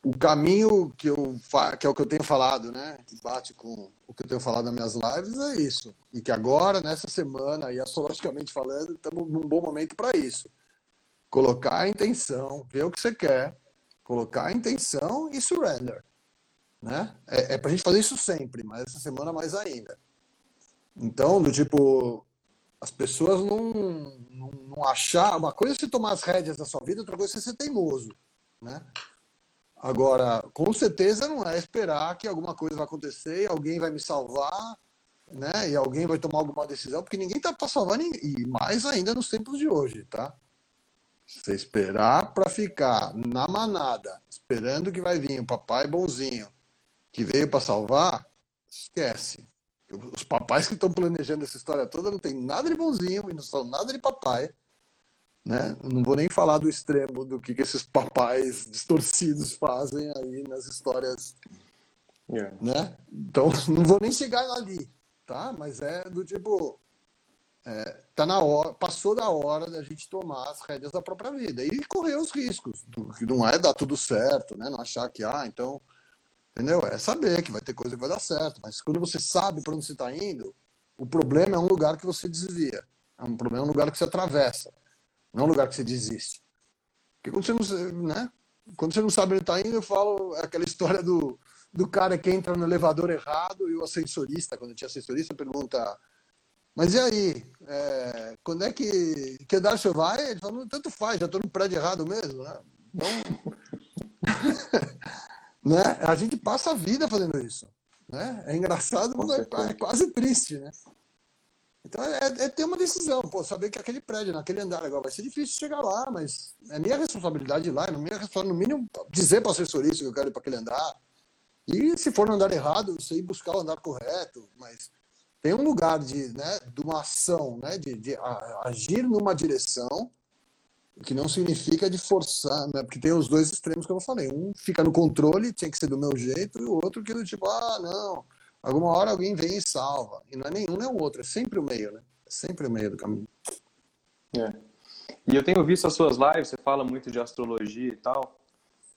o caminho que eu que é o que eu tenho falado, né, que bate com o que eu tenho falado nas minhas lives é isso. E que agora nessa semana e astrologicamente falando, estamos num bom momento para isso. Colocar a intenção, ver o que você quer, colocar a intenção e surrender, né? É, é para a gente fazer isso sempre, mas essa semana mais ainda. Então, do tipo, as pessoas não, não, não achar. Uma coisa é você tomar as rédeas da sua vida, outra coisa é você ser teimoso, né? Agora, com certeza não é esperar que alguma coisa vai acontecer alguém vai me salvar, né? E alguém vai tomar alguma decisão, porque ninguém está para salvar ninguém. E mais ainda nos tempos de hoje, tá? Você esperar para ficar na manada, esperando que vai vir o papai bonzinho que veio para salvar, esquece. Os papais que estão planejando essa história toda não tem nada de bonzinho e não são nada de papai. Né? Não vou nem falar do extremo do que, que esses papais distorcidos fazem aí nas histórias. Yeah. Né? Então, não vou nem chegar ali, tá? Mas é do tipo. É, tá na hora, passou da hora da gente tomar as rédeas da própria vida e correr os riscos, que não é dar tudo certo, né? Não achar que, ah, então, entendeu? É saber que vai ter coisa que vai dar certo, mas quando você sabe para onde você está indo, o problema é um lugar que você desvia, é um problema é um lugar que você atravessa. Não é um lugar que você desiste. Porque quando você não, né? quando você não sabe onde está indo, eu falo aquela história do, do cara que entra no elevador errado e o ascensorista, quando tinha ascensorista, pergunta: Mas e aí? É, quando é que, que andar você vai? Ele fala: Tanto faz, já estou no prédio errado mesmo. Né? Então, né? a gente passa a vida fazendo isso. Né? É engraçado, mas é, é quase triste. Né? Então é, é, ter uma decisão, pô, saber que aquele prédio, naquele andar agora vai ser difícil chegar lá, mas é minha responsabilidade ir lá, é no mínimo, dizer para o assessorista que eu quero ir para aquele andar. E se for no andar errado, você ir buscar o andar correto, mas tem um lugar de, né, de uma ação, né, de, de agir numa direção, que não significa de forçar, né, porque tem os dois extremos que eu falei. Um fica no controle, tinha que ser do meu jeito, e o outro que é tipo, ah, não, alguma hora alguém vem e salva. E não é nenhum nem o outro, é sempre o meio, né? É sempre o meio do caminho. É. E eu tenho visto as suas lives, você fala muito de astrologia e tal,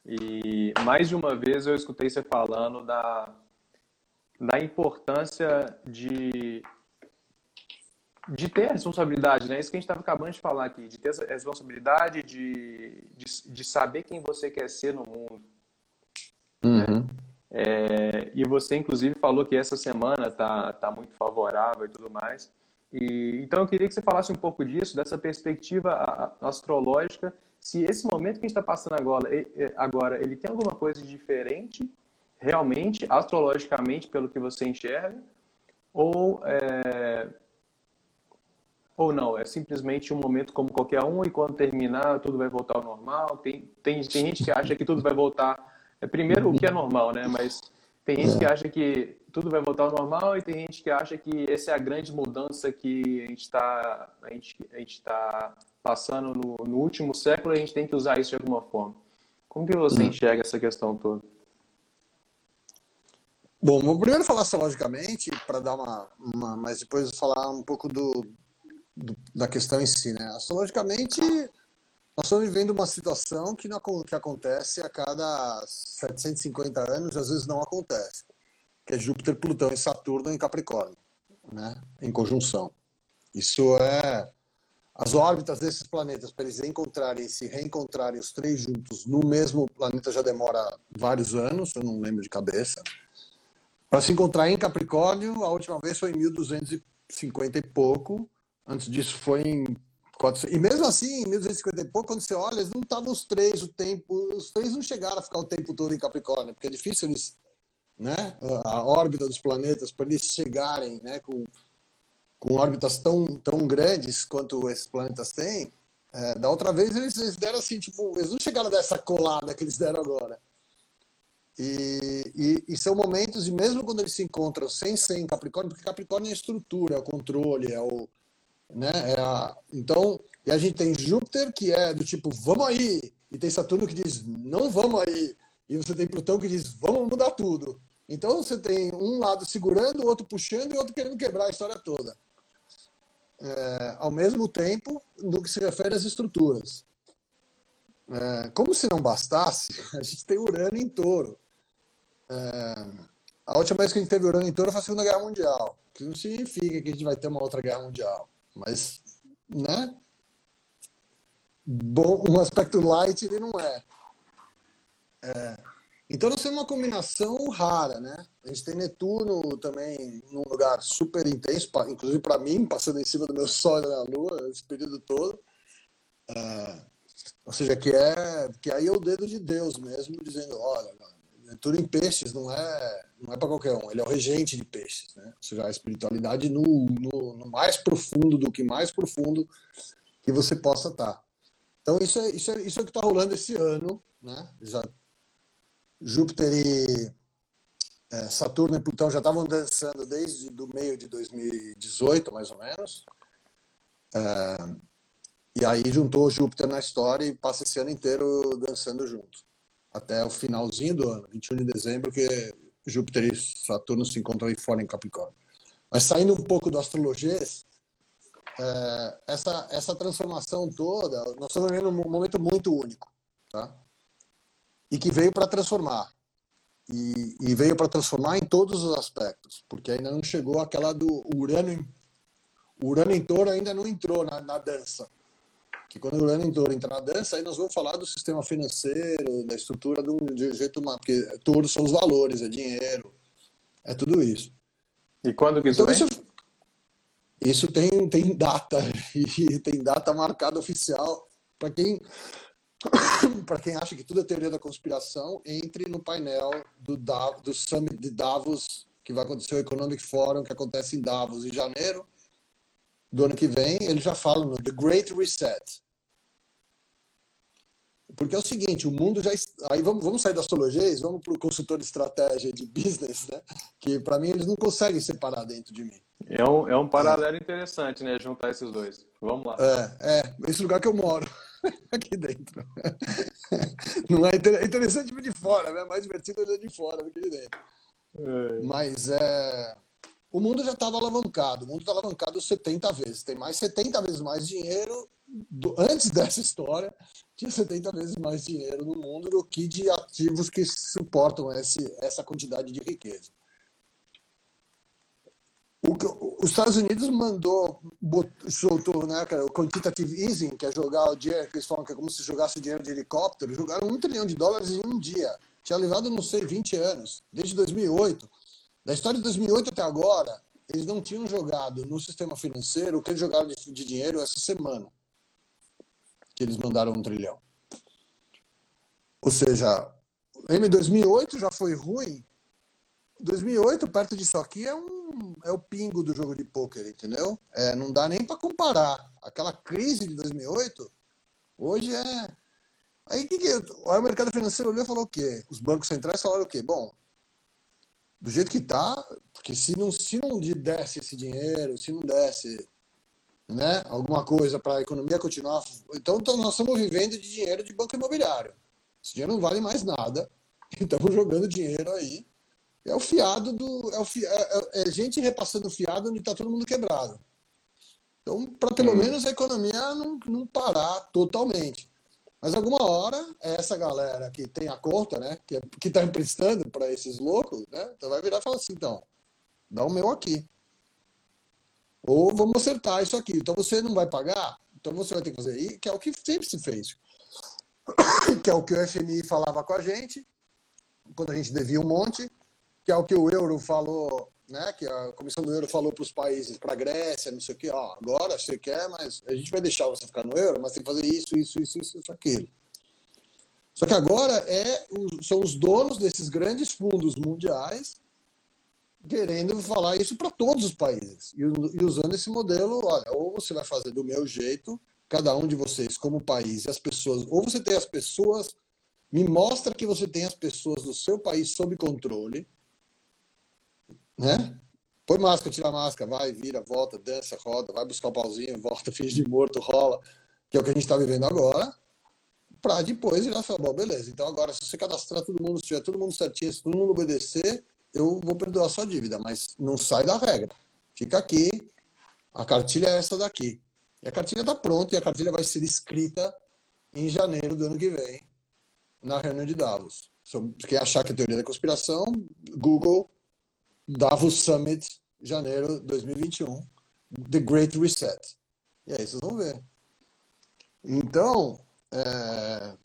e mais de uma vez eu escutei você falando da da importância de, de ter responsabilidade, né? Isso que a gente estava acabando de falar aqui, de ter essa responsabilidade de, de, de saber quem você quer ser no mundo. Uhum. É, e você, inclusive, falou que essa semana tá, tá muito favorável e tudo mais. E, então, eu queria que você falasse um pouco disso, dessa perspectiva astrológica, se esse momento que a gente está passando agora, agora, ele tem alguma coisa diferente realmente, astrologicamente, pelo que você enxerga, ou, é... ou não, é simplesmente um momento como qualquer um e quando terminar tudo vai voltar ao normal. Tem, tem, tem gente que acha que tudo vai voltar. É, primeiro, o que é normal, né? Mas tem gente que é. acha que tudo vai voltar ao normal e tem gente que acha que essa é a grande mudança que a gente está a gente, a gente tá passando no, no último século e a gente tem que usar isso de alguma forma. Como que você hum. enxerga essa questão toda? Bom, vou primeiro falar astrologicamente, para dar uma, uma. Mas depois falar um pouco do, do, da questão em si. Né? Astrologicamente, nós estamos vivendo uma situação que, não, que acontece a cada 750 anos, às vezes não acontece, que é Júpiter, Plutão e Saturno em Capricórnio, né? em conjunção. Isso é. As órbitas desses planetas, para eles encontrarem, se reencontrarem os três juntos no mesmo planeta, já demora vários anos, eu não lembro de cabeça para se encontrar em Capricórnio, a última vez foi em 1250 e pouco. Antes disso foi em 400. E mesmo assim, em 1250 e pouco, quando você olha, eles não estavam os três o tempo. Os três não chegaram a ficar o tempo todo em Capricórnio, porque é difícil eles. Né, a órbita dos planetas, para eles chegarem né, com, com órbitas tão, tão grandes quanto esses planetas têm. É, da outra vez eles, eles deram assim, tipo, eles não chegaram dessa colada que eles deram agora. E, e, e, são momentos, e mesmo quando eles se encontram sem ser em Capricórnio, porque Capricórnio é a estrutura, é o controle, é o. Né, é a, então, e a gente tem Júpiter, que é do tipo, vamos aí, e tem Saturno que diz, não vamos aí, e você tem Plutão que diz, vamos mudar tudo. Então você tem um lado segurando, o outro puxando e outro querendo quebrar a história toda. É, ao mesmo tempo, no que se refere às estruturas. É, como se não bastasse, a gente tem Urano em touro. É, a última vez que a gente teve Urano em touro foi a Segunda Guerra Mundial, que não significa que a gente vai ter uma outra guerra mundial, mas, né? Bom, um aspecto light ele não é. é. Então nós temos uma combinação rara, né? A gente tem Netuno também num lugar super intenso, inclusive para mim, passando em cima do meu Sol na Lua esse período todo. É, ou seja, que é que aí é o dedo de Deus mesmo, dizendo, olha, tudo em peixes não é não é para qualquer um, ele é o regente de peixes, né? Ou seja, a espiritualidade no, no, no mais profundo do que mais profundo que você possa estar. Então isso é isso é, isso é o que está rolando esse ano, né? Já Júpiter e é, Saturno e Plutão já estavam dançando desde do meio de 2018, mais ou menos. É, e aí juntou Júpiter na história e passa esse ano inteiro dançando junto até o finalzinho do ano, 21 de dezembro, que Júpiter e Saturno se encontram aí fora em Capricórnio. Mas saindo um pouco do astrologês, é, essa, essa transformação toda, nós estamos vivendo um momento muito único, tá? E que veio para transformar. E, e veio para transformar em todos os aspectos, porque ainda não chegou aquela do Urano. O Urano em touro ainda não entrou na, na dança que quando o Urano entrou entra na dança, aí nós vamos falar do sistema financeiro, da estrutura de um jeito mais, porque todos são os valores, é dinheiro, é tudo isso. E quando que isso então, isso, isso tem, tem data, e tem data marcada oficial para quem para quem acha que tudo é teoria da conspiração, entre no painel do, do Summit de Davos, que vai acontecer o Economic Forum, que acontece em Davos em janeiro, do ano que vem, eles já falam no The Great Reset. Porque é o seguinte, o mundo já. Aí vamos, vamos sair da astrologia vamos para o consultor de estratégia de business, né? Que para mim eles não conseguem separar dentro de mim. É um, é um paralelo é. interessante, né? Juntar esses dois. Vamos lá. É, é. Esse lugar que eu moro. Aqui dentro. Não é, é interessante vir de fora, né? É mais divertido olhar de fora do que de dentro. É. Mas é. O mundo já estava alavancado, o mundo está alavancado 70 vezes. Tem mais 70 vezes mais dinheiro do, antes dessa história, tinha 70 vezes mais dinheiro no mundo do que de ativos que suportam esse, essa quantidade de riqueza. O, os Estados Unidos mandou, botou, soltou né, o quantitative easing, que é jogar o dinheiro, que eles falam que é como se jogasse dinheiro de helicóptero, jogaram um trilhão de dólares em um dia. Tinha levado, não sei, 20 anos, desde 2008. Da história de 2008 até agora, eles não tinham jogado no sistema financeiro o que eles jogaram de, de dinheiro essa semana que eles mandaram um trilhão. Ou seja, em 2008 já foi ruim. 2008, perto disso aqui, é, um, é o pingo do jogo de pôquer, entendeu? É, não dá nem para comparar. Aquela crise de 2008, hoje é. Aí, que que, o mercado financeiro olhou e falou o quê? Os bancos centrais falaram o quê? Bom, do jeito que tá, porque se não, se não desse esse dinheiro, se não desse né, alguma coisa para a economia continuar. Então, então, nós estamos vivendo de dinheiro de banco imobiliário. Esse dinheiro não vale mais nada. Estamos jogando dinheiro aí. É o fiado do. É, o fi, é, é, é gente repassando fiado onde está todo mundo quebrado. Então, para pelo menos a economia não, não parar totalmente. Mas alguma hora, essa galera que tem a conta, né, que está emprestando para esses loucos, né, então vai virar e falar assim: então, dá o meu aqui. Ou vamos acertar isso aqui. Então você não vai pagar, então você vai ter que fazer. E que é o que sempre se fez. Que é o que o FMI falava com a gente, quando a gente devia um monte, que é o que o euro falou, né? Que a Comissão do Euro falou para os países, para a Grécia, não sei o quê, ó, agora você quer, mas a gente vai deixar você ficar no euro, mas tem que fazer isso, isso, isso, isso, isso aquilo. Só que agora é, são os donos desses grandes fundos mundiais querendo falar isso para todos os países e, e, usando esse modelo, olha, ou você vai fazer do meu jeito, cada um de vocês como país e as pessoas, ou você tem as pessoas, me mostra que você tem as pessoas do seu país sob controle, né? Põe máscara, tira máscara, vai, vira, volta, dança, roda, vai buscar o pauzinho, volta, finge de morto, rola, que é o que a gente está vivendo agora, para depois ir lá falar, bom, beleza, então agora se você cadastrar todo mundo, se tiver todo mundo certinho, se todo mundo obedecer, eu vou perdoar sua dívida, mas não sai da regra. Fica aqui, a cartilha é essa daqui. E a cartilha está pronta e a cartilha vai ser escrita em janeiro do ano que vem, na reunião de Davos. Quem achar que é teoria da conspiração, Google Davos Summit, janeiro de 2021, The Great Reset. E aí vocês vão ver. Então, é,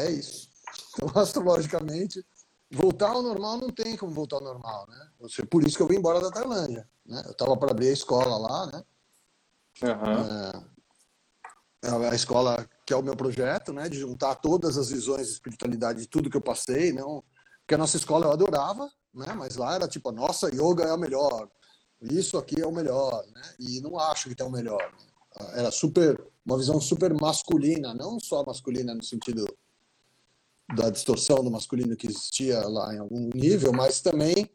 é isso. Então, astrologicamente, voltar ao normal não tem como voltar ao normal, né? Por isso que eu vim embora da Tailândia, né? Eu estava para abrir a escola lá, né? Uhum. É, a escola que é o meu projeto, né? De juntar todas as visões de espiritualidade de tudo que eu passei, não? Porque a nossa escola eu adorava, né? Mas lá era tipo, nossa yoga é a melhor, isso aqui é o melhor, né? E não acho que tem o melhor. Era super, uma visão super masculina, não só masculina no sentido da distorção do masculino que existia lá em algum nível, mas também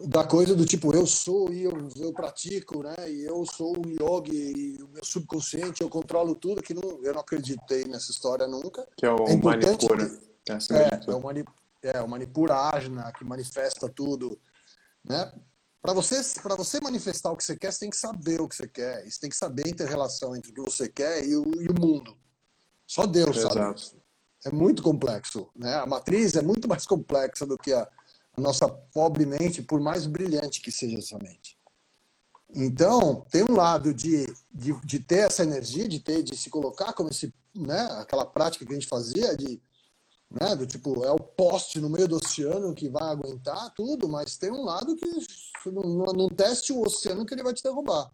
da coisa do tipo eu sou e eu, eu pratico, né? E eu sou um yogi e o meu subconsciente eu controlo tudo que não, eu não acreditei nessa história nunca. Que é o é Manipura. Que, é, é, é, o mani, é o Manipurajna que manifesta tudo, né? Para você, para você manifestar o que você quer, você tem que saber o que você quer. Você tem que saber a inter-relação entre o que você quer e o, e o mundo. Só Deus Exato. sabe isso é muito complexo. Né? A matriz é muito mais complexa do que a, a nossa pobre mente, por mais brilhante que seja essa mente. Então, tem um lado de, de, de, ter essa energia, de ter, de se colocar como esse, né, aquela prática que a gente fazia de, né, do tipo, é o poste no meio do oceano que vai aguentar tudo, mas tem um lado que não, teste o oceano que ele vai te derrubar.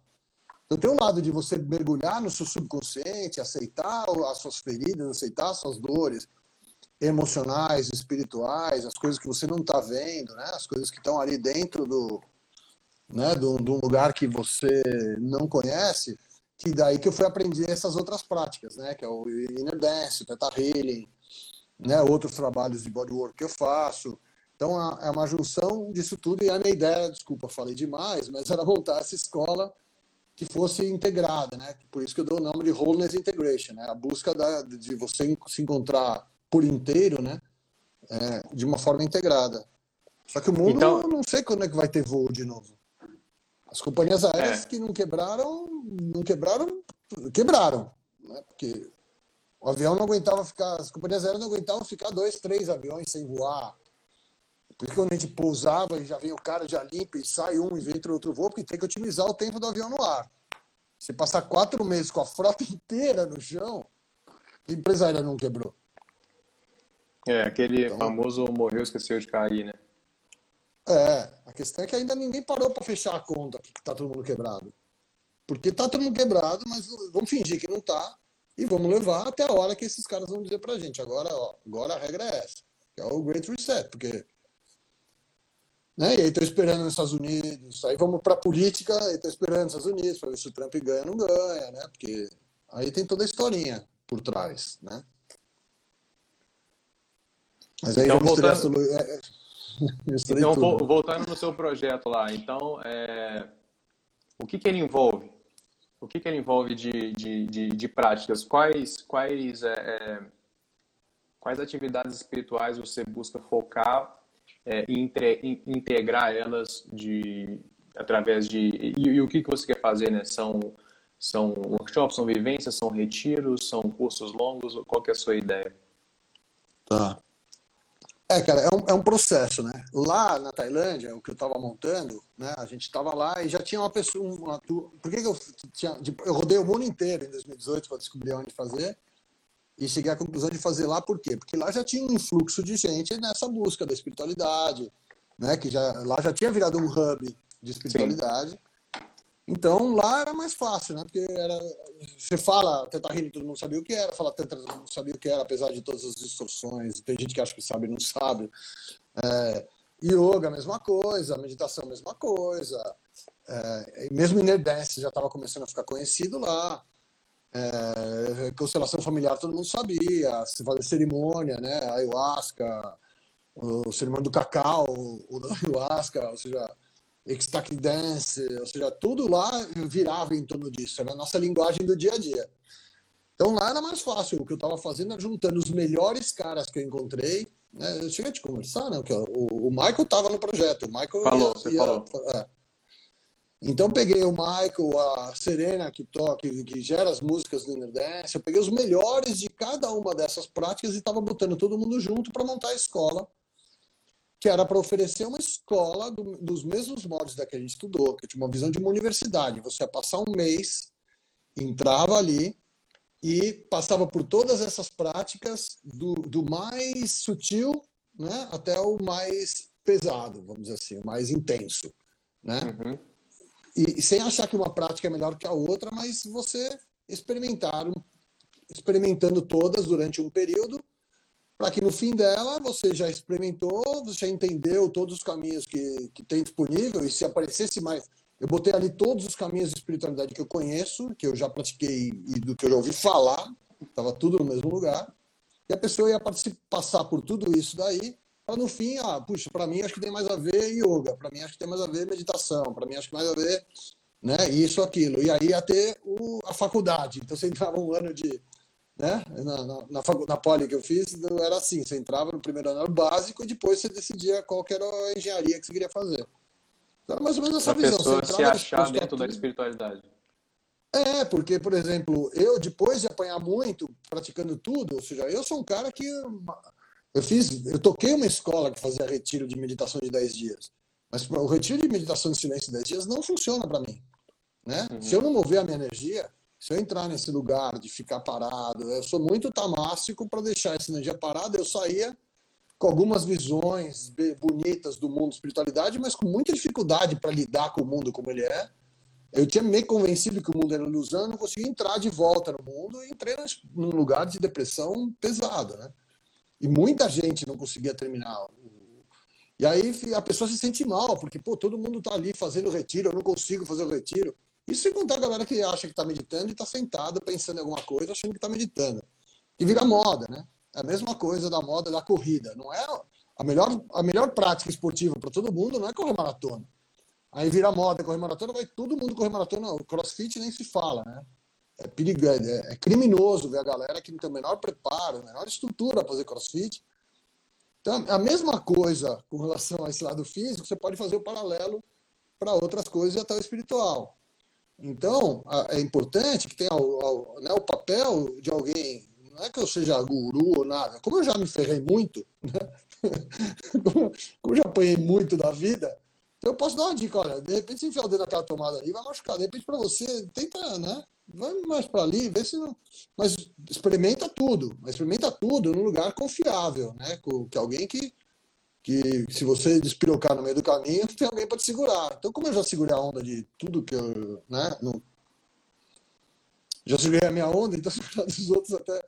Então tem um lado de você mergulhar no seu subconsciente, aceitar as suas feridas, aceitar as suas dores emocionais, espirituais, as coisas que você não está vendo, né? as coisas que estão ali dentro do, né, de um, lugar que você não conhece, que daí que eu fui aprender essas outras práticas, né, que é o inner dance, o theta healing, né, outros trabalhos de bodywork que eu faço. Então é uma junção disso tudo e a minha ideia, desculpa, falei demais, mas era voltar essa escola que fosse integrada, né? Por isso que eu dou o nome de Wholeness Integration, né? A busca da, de você se encontrar por inteiro, né? É, de uma forma integrada. Só que o mundo, então... não sei quando é que vai ter voo de novo. As companhias aéreas é. que não quebraram, não quebraram, quebraram, né? Porque o avião não aguentava ficar, as companhias aéreas não aguentavam ficar dois, três aviões sem voar. Por isso quando a gente pousava e já vem o cara, já limpa e sai um e entra outro voo, porque tem que otimizar o tempo do avião no ar. Se passar quatro meses com a frota inteira no chão, a empresa aérea não quebrou. É, aquele então, famoso morreu, esqueceu de cair, né? É, a questão é que ainda ninguém parou para fechar a conta que tá todo mundo quebrado. Porque tá todo mundo quebrado, mas vamos fingir que não tá e vamos levar até a hora que esses caras vão dizer pra gente. Agora, ó, agora a regra é essa, que é o Great Reset, porque né? E aí estou esperando nos Estados Unidos, aí vamos para a política, e estou esperando nos Estados Unidos para ver se o Trump ganha ou não ganha, né? Porque aí tem toda a historinha por trás, né? Mas aí então, voltando... É, é, então, voltando no seu projeto lá, então, é... o que, que ele envolve? O que, que ele envolve de, de, de, de práticas? Quais, quais, é, é quais atividades espirituais você busca focar é, entre, integrar elas de através de e, e, o que que você quer fazer né? São são workshops são vivências são retiros são cursos longos? Qual que é a sua ideia? Tá é cara é um, é um processo né lá na Tailândia o que eu estava montando né a gente estava lá e já tinha uma pessoa uma, por que, que eu tinha eu rodei o mundo inteiro em 2018 para descobrir onde fazer e cheguei à conclusão de fazer lá por quê? Porque lá já tinha um influxo de gente nessa busca da espiritualidade, né? Que já lá já tinha virado um hub de espiritualidade. Sim. Então lá era mais fácil, né? Porque era, você fala Teta Healing, todo mundo sabia o que era, fala Tantra, todo mundo sabia o que era, apesar de todas as distorções. Tem gente que acha que sabe e não sabe. É, yoga, mesma coisa, meditação, mesma coisa. É, mesmo Inner Dance já estava começando a ficar conhecido lá. É, constelação familiar todo mundo sabia, se fazer cerimônia, né? Ayahuasca, o cerimônia do cacau, o ayahuasca, ou seja, ecstatic dance, ou seja, tudo lá virava em torno disso, era a nossa linguagem do dia a dia. Então lá era mais fácil, o que eu estava fazendo era juntando os melhores caras que eu encontrei, né? Eu cheguei a te conversar, né? O, o Michael estava no projeto, o Michael falou, ia, você ia, falou. É, então peguei o Michael, a Serena que toca, que gera as músicas do Inner Dance, eu peguei os melhores de cada uma dessas práticas e estava botando todo mundo junto para montar a escola, que era para oferecer uma escola do, dos mesmos modos da que a gente estudou, que tinha uma visão de uma universidade. Você ia passar um mês, entrava ali e passava por todas essas práticas do, do mais sutil né, até o mais pesado, vamos dizer assim, o mais intenso, né? Uhum e, sem achar que uma prática é melhor que a outra, mas você experimentar, experimentando todas durante um período, para que no fim dela você já experimentou, você já entendeu todos os caminhos que, que tem disponível, e se aparecesse mais. Eu botei ali todos os caminhos de espiritualidade que eu conheço, que eu já pratiquei e do que eu já ouvi falar, estava tudo no mesmo lugar, e a pessoa ia passar por tudo isso daí para no fim, ah, puxa, para mim acho que tem mais a ver yoga, para mim acho que tem mais a ver meditação, para mim acho que mais a ver né, isso, aquilo. E aí ia ter o, a faculdade. Então você entrava um ano de. Né, na, na, na, na poli que eu fiz, era assim: você entrava no primeiro ano básico e depois você decidia qual era a engenharia que você queria fazer. Então era mais ou menos essa a visão. Pessoa se achar dentro da espiritualidade. É, porque, por exemplo, eu, depois de apanhar muito, praticando tudo, ou seja, eu sou um cara que eu fiz, eu toquei uma escola que fazia retiro de meditação de 10 dias. Mas o retiro de meditação de silêncio de 10 dias não funciona para mim. Né? Uhum. Se eu não mover a minha energia, se eu entrar nesse lugar de ficar parado, eu sou muito tamássico para deixar essa energia parada, eu saía com algumas visões bonitas do mundo espiritualidade, mas com muita dificuldade para lidar com o mundo como ele é. Eu tinha me convencido que o mundo era ilusão, não conseguia entrar de volta no mundo e entrei num lugar de depressão pesado, né? E muita gente não conseguia terminar. E aí a pessoa se sente mal, porque pô, todo mundo está ali fazendo retiro, eu não consigo fazer o retiro. Isso sem contar a galera que acha que está meditando e está sentada pensando em alguma coisa, achando que está meditando. E vira moda, né? É a mesma coisa da moda da corrida. Não é a melhor, a melhor prática esportiva para todo mundo não é correr maratona. Aí vira moda correr maratona, vai todo mundo correr maratona. O crossfit nem se fala, né? É, perigo, é, é criminoso ver a galera que não tem o menor preparo, a menor estrutura para fazer crossfit. Então, a mesma coisa com relação a esse lado físico, você pode fazer o paralelo para outras coisas e até o espiritual. Então, é importante que tenha o, né, o papel de alguém, não é que eu seja guru ou nada, como eu já me ferrei muito, né? como, como eu já apanhei muito da vida, eu posso dar uma dica, olha, de repente se enfiar o dedo naquela tomada ali, vai machucar. De repente para você, tenta, né? Vai mais para ali, vê se não. Mas experimenta tudo, experimenta tudo num lugar confiável, né? Que alguém que, que se você despirocar no meio do caminho, tem alguém para te segurar. Então, como eu já segurei a onda de tudo que eu, né? Não... Já segurei a minha onda, então dos outros até.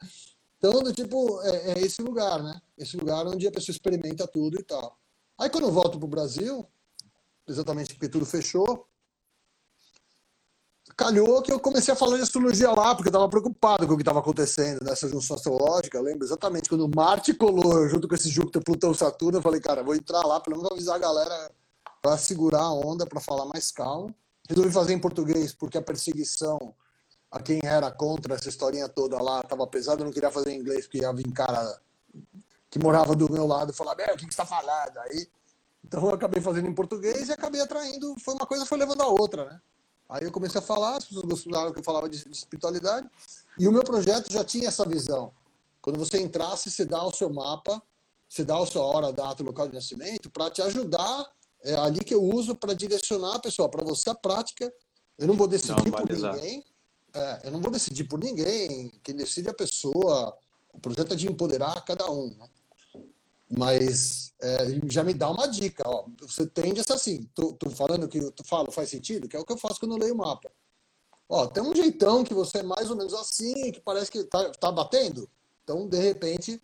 Então, tipo, é, é esse lugar, né? Esse lugar onde a pessoa experimenta tudo e tal. Aí quando eu volto pro Brasil, exatamente porque tudo fechou. Calhou que eu comecei a falar de astrologia lá, porque eu estava preocupado com o que estava acontecendo nessa junção astrológica. Eu lembro exatamente quando Marte colou junto com esse Júpiter, Plutão, Saturno. Eu falei, cara, vou entrar lá, pelo menos avisar a galera para segurar a onda, para falar mais calmo. Resolvi fazer em português, porque a perseguição a quem era contra essa historinha toda lá estava pesada. Eu não queria fazer em inglês, porque ia vir cara que morava do meu lado falar, o que, que você está falando? Aí então eu acabei fazendo em português e acabei atraindo. Foi uma coisa foi levando a outra, né? Aí eu comecei a falar, as pessoas gostaram que eu falava de, de espiritualidade. E o meu projeto já tinha essa visão. Quando você entrasse, você dá o seu mapa, você dá a sua hora, data, local de nascimento, para te ajudar. É ali que eu uso para direcionar a pessoa. Para você, a prática, eu não vou decidir não, por ninguém. É, eu não vou decidir por ninguém. Quem decide é a pessoa. O projeto é de empoderar cada um. Né? Mas é, já me dá uma dica, ó. Você tende a ser assim. Tô, tô falando que tu falo faz sentido, que é o que eu faço quando eu leio o mapa. Ó, tem um jeitão que você é mais ou menos assim, que parece que tá, tá batendo. Então, de repente,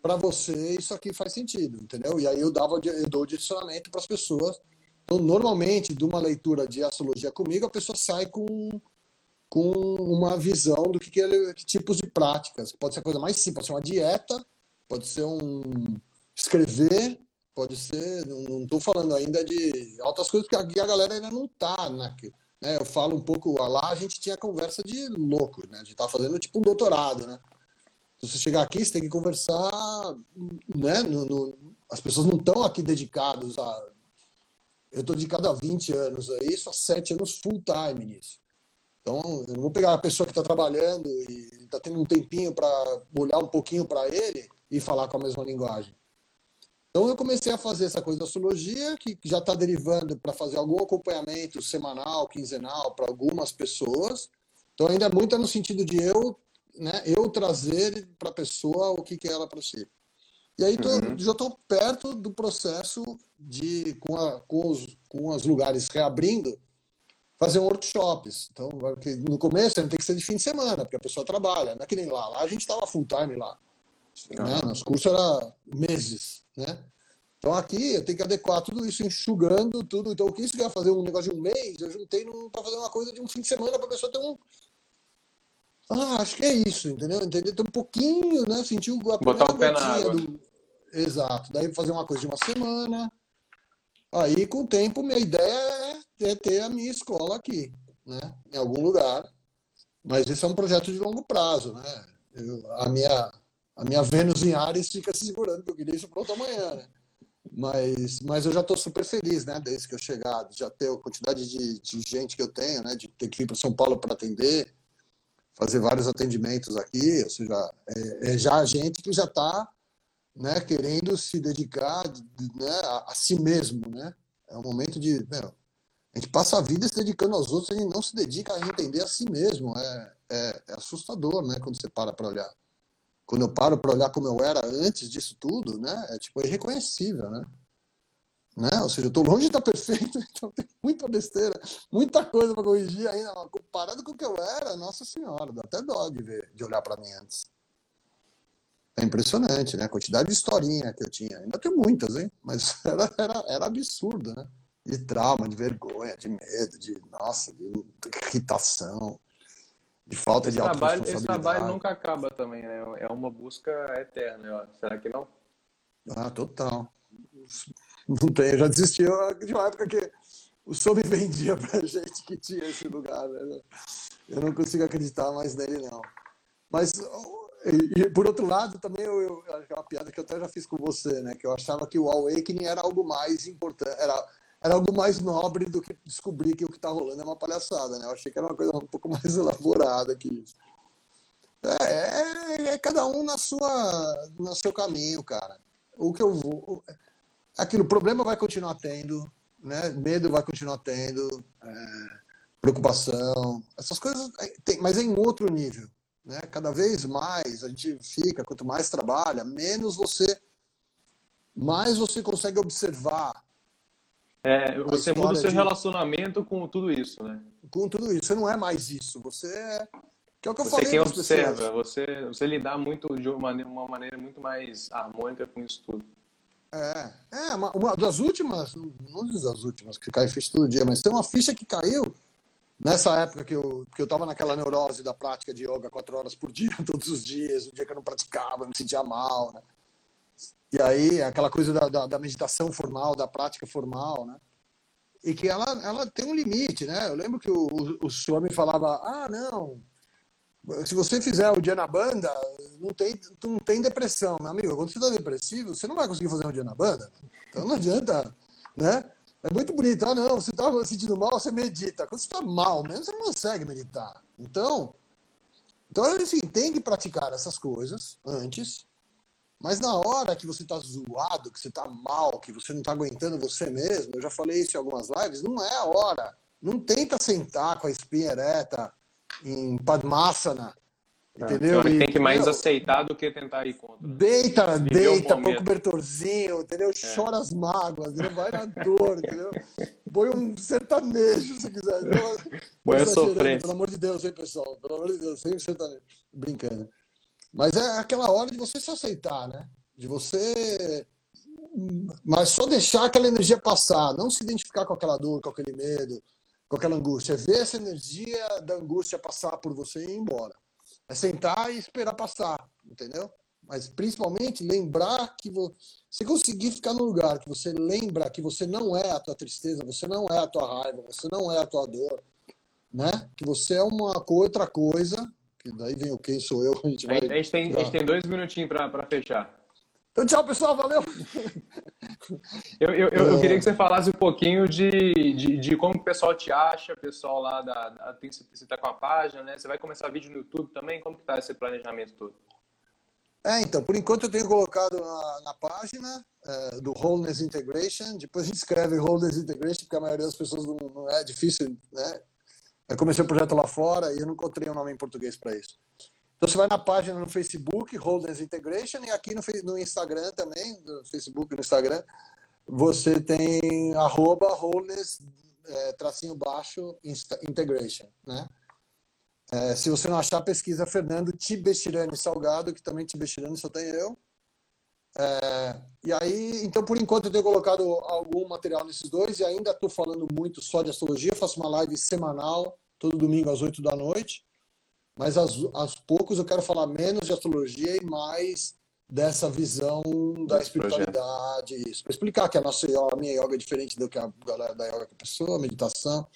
para você isso aqui faz sentido, entendeu? E aí eu dava eu dou direcionamento para as pessoas. Então, normalmente, de uma leitura de astrologia comigo, a pessoa sai com com uma visão do que, que, que tipos de práticas. Pode ser coisa mais simples, pode ser uma dieta, pode ser um escrever, pode ser, não estou falando ainda de altas coisas que a, galera ainda não está, né? né? Eu falo um pouco lá, a gente tinha conversa de louco, né? A gente tá fazendo tipo um doutorado, né? Se você chegar aqui, você tem que conversar, né? No, no, as pessoas não estão aqui dedicadas a. Eu estou dedicado há 20 anos a isso, há 7 anos full time nisso. Então, eu não vou pegar a pessoa que está trabalhando e está tendo um tempinho para olhar um pouquinho para ele e falar com a mesma linguagem. Então eu comecei a fazer essa coisa da astrologia, que já está derivando para fazer algum acompanhamento semanal, quinzenal para algumas pessoas. Então ainda é muito no sentido de eu, né, eu trazer para a pessoa o que, que é ela si. E aí tô, uhum. já estou perto do processo de, com, a, com, os, com os lugares reabrindo, fazer workshops. Então, no começo tem que ser de fim de semana, porque a pessoa trabalha, não é que nem lá. Lá a gente estava full time lá. Né? Nos cursos era meses, né? Então aqui eu tenho que adequar tudo isso, enxugando tudo. Então o que isso que ia fazer um negócio de um mês, eu juntei para fazer uma coisa de um fim de semana para a pessoa ter um. Ah, acho que é isso, entendeu? Entender ter um pouquinho, né? Sentir a Botar o pé na água. Do... Exato. Daí fazer uma coisa de uma semana. Aí, com o tempo, minha ideia é, é ter a minha escola aqui, né? Em algum lugar. Mas esse é um projeto de longo prazo, né? Eu, a minha a minha Vênus em Ares fica se segurando, que eu queria isso pronto amanhã, né? Mas, mas eu já estou super feliz, né? Desde que eu chegar, já ter a quantidade de, de gente que eu tenho, né? De ter que vir para São Paulo para atender, fazer vários atendimentos aqui, ou seja, é, é já a gente que já está né, querendo se dedicar né, a, a, si mesmo, né? É um momento de... Meu, a gente passa a vida se dedicando aos outros, gente não se dedica a entender a si mesmo. É, é, é assustador, né? Quando você para para olhar quando eu paro para olhar como eu era antes disso tudo, né, é tipo é irreconhecível, né? né? Ou seja, eu estou longe de estar perfeito, então tem muita besteira, muita coisa para corrigir ainda, comparado com o que eu era, nossa senhora, dá até dó de ver, de olhar para mim antes. É impressionante, né? A quantidade de historinha que eu tinha. Ainda tenho muitas, hein? Mas era, era, era absurdo, né? De trauma, de vergonha, de medo, de, nossa, de irritação, de falta de trabalho, Esse trabalho nunca acaba também, né? É uma busca eterna, será que não? Ah, total. Não tem, eu já desisti de uma época que o me vendia pra gente que tinha esse lugar, né? Eu não consigo acreditar mais nele, não. Mas e, e, por outro lado, também eu, eu, é uma piada que eu até já fiz com você, né? Que eu achava que o Awakening era algo mais importante, era, era algo mais nobre do que descobrir que o que está rolando é uma palhaçada, né? Eu achei que era uma coisa um pouco mais elaborada que isso. É, é, é cada um na sua, no seu caminho, cara. O que eu vou. Aquilo, problema vai continuar tendo, né? Medo vai continuar tendo, é, preocupação, essas coisas, é, tem, mas em outro nível. Né? Cada vez mais a gente fica, quanto mais trabalha, menos você, mais você consegue observar. É, você muda o seu de... relacionamento com tudo isso, né? Com tudo isso. Você não é mais isso. Você é. Que é o que eu você falei. Quem observa, você, você lidar muito de uma maneira, uma maneira muito mais harmônica com isso tudo. É, é uma, uma das últimas, não diz das últimas, que cai ficha todo dia, mas tem uma ficha que caiu Nessa época que eu, que eu tava naquela neurose da prática de yoga quatro horas por dia, todos os dias, o dia que eu não praticava, eu me sentia mal, né? E aí, aquela coisa da, da, da, meditação formal, da prática formal, né? E que ela, ela tem um limite, né? Eu lembro que o, o, o me falava, ah, não, se você fizer o dia na banda, não tem, não tem depressão, meu amigo. Quando você está depressivo, você não vai conseguir fazer um dia na banda. Então não adianta, né? É muito bonito. Ah, não, você está sentindo mal, você medita. Quando você está mal mesmo, você não consegue meditar. Então, então assim, tem que praticar essas coisas antes. Mas na hora que você está zoado, que você está mal, que você não está aguentando você mesmo, eu já falei isso em algumas lives, não é a hora. Não tenta sentar com a espinha ereta em Padmasana é, entendeu? tem que mais meu, aceitar do que tentar ir contra. Deita, deita, põe um cobertorzinho, entendeu? É. Chora as mágoas, entendeu? vai na dor, entendeu? Põe um sertanejo se quiser. Põe a sofrência. Pelo amor de Deus, hein, pessoal? Pelo amor de Deus, sempre sertanejo. Brincando. Mas é aquela hora de você se aceitar, né? De você. Mas só deixar aquela energia passar, não se identificar com aquela dor, com aquele medo, com aquela angústia. Ver essa energia da angústia passar por você e ir embora. É sentar e esperar passar, entendeu? Mas principalmente lembrar que você conseguir ficar no lugar que você lembra que você não é a tua tristeza, você não é a tua raiva, você não é a tua dor, né? Que você é uma outra coisa, que daí vem o quem sou eu. A gente, vai... a gente, tem, a gente tem dois minutinhos para fechar. Então, tchau, pessoal, valeu! Eu, eu, eu, eu, queria que você falasse um pouquinho de, de, de, como o pessoal te acha, o pessoal lá da, da tem, você está com a página, né? Você vai começar vídeo no YouTube também? Como que tá esse planejamento todo? É, então, por enquanto eu tenho colocado na, na página é, do Wholeness Integration, depois a gente escreve Wholeness Integration, porque a maioria das pessoas não, não é difícil, né? Eu comecei o projeto lá fora e eu não encontrei um nome em português para isso. Então você vai na página no Facebook, Holders Integration, e aqui no, no Instagram também, no Facebook e no Instagram, você tem arroba Holders, é, tracinho baixo, Integration, né? É, se você não achar, pesquisa Fernando Tibestirani Salgado, que também Tibestirani só tem eu. É, e aí, então, por enquanto, eu tenho colocado algum material nesses dois e ainda estou falando muito só de astrologia. Faço uma live semanal, todo domingo às 8 da noite. Mas aos, aos poucos eu quero falar menos de astrologia e mais dessa visão da espiritualidade, isso. Para explicar que a nossa a minha yoga é diferente do que a galera da yoga com a pessoa, meditação.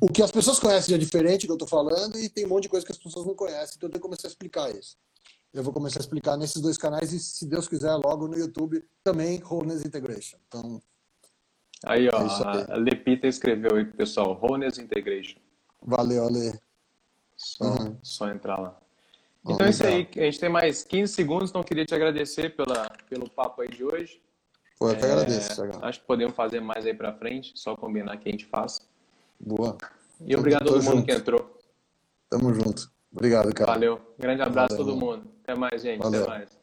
O que as pessoas conhecem é diferente do que eu estou falando e tem um monte de coisa que as pessoas não conhecem, então eu tenho que começar a explicar isso. Eu vou começar a explicar nesses dois canais e, se Deus quiser, logo no YouTube também Wholeness Integration. Então, aí, ó, é a Lepita escreveu aí, pessoal, Wholeness Integration. Valeu, Ale. Só, uhum. só entrar lá. Então é isso aí. A gente tem mais 15 segundos, então queria te agradecer pela, pelo papo aí de hoje. Pô, eu que é, agradeço. Acho que podemos fazer mais aí para frente, só combinar que a gente faça. Boa. E obrigado a todo mundo junto. que entrou. Tamo junto. Obrigado, cara. Valeu. Grande abraço a todo mundo. Até mais, gente. Valeu. Até mais.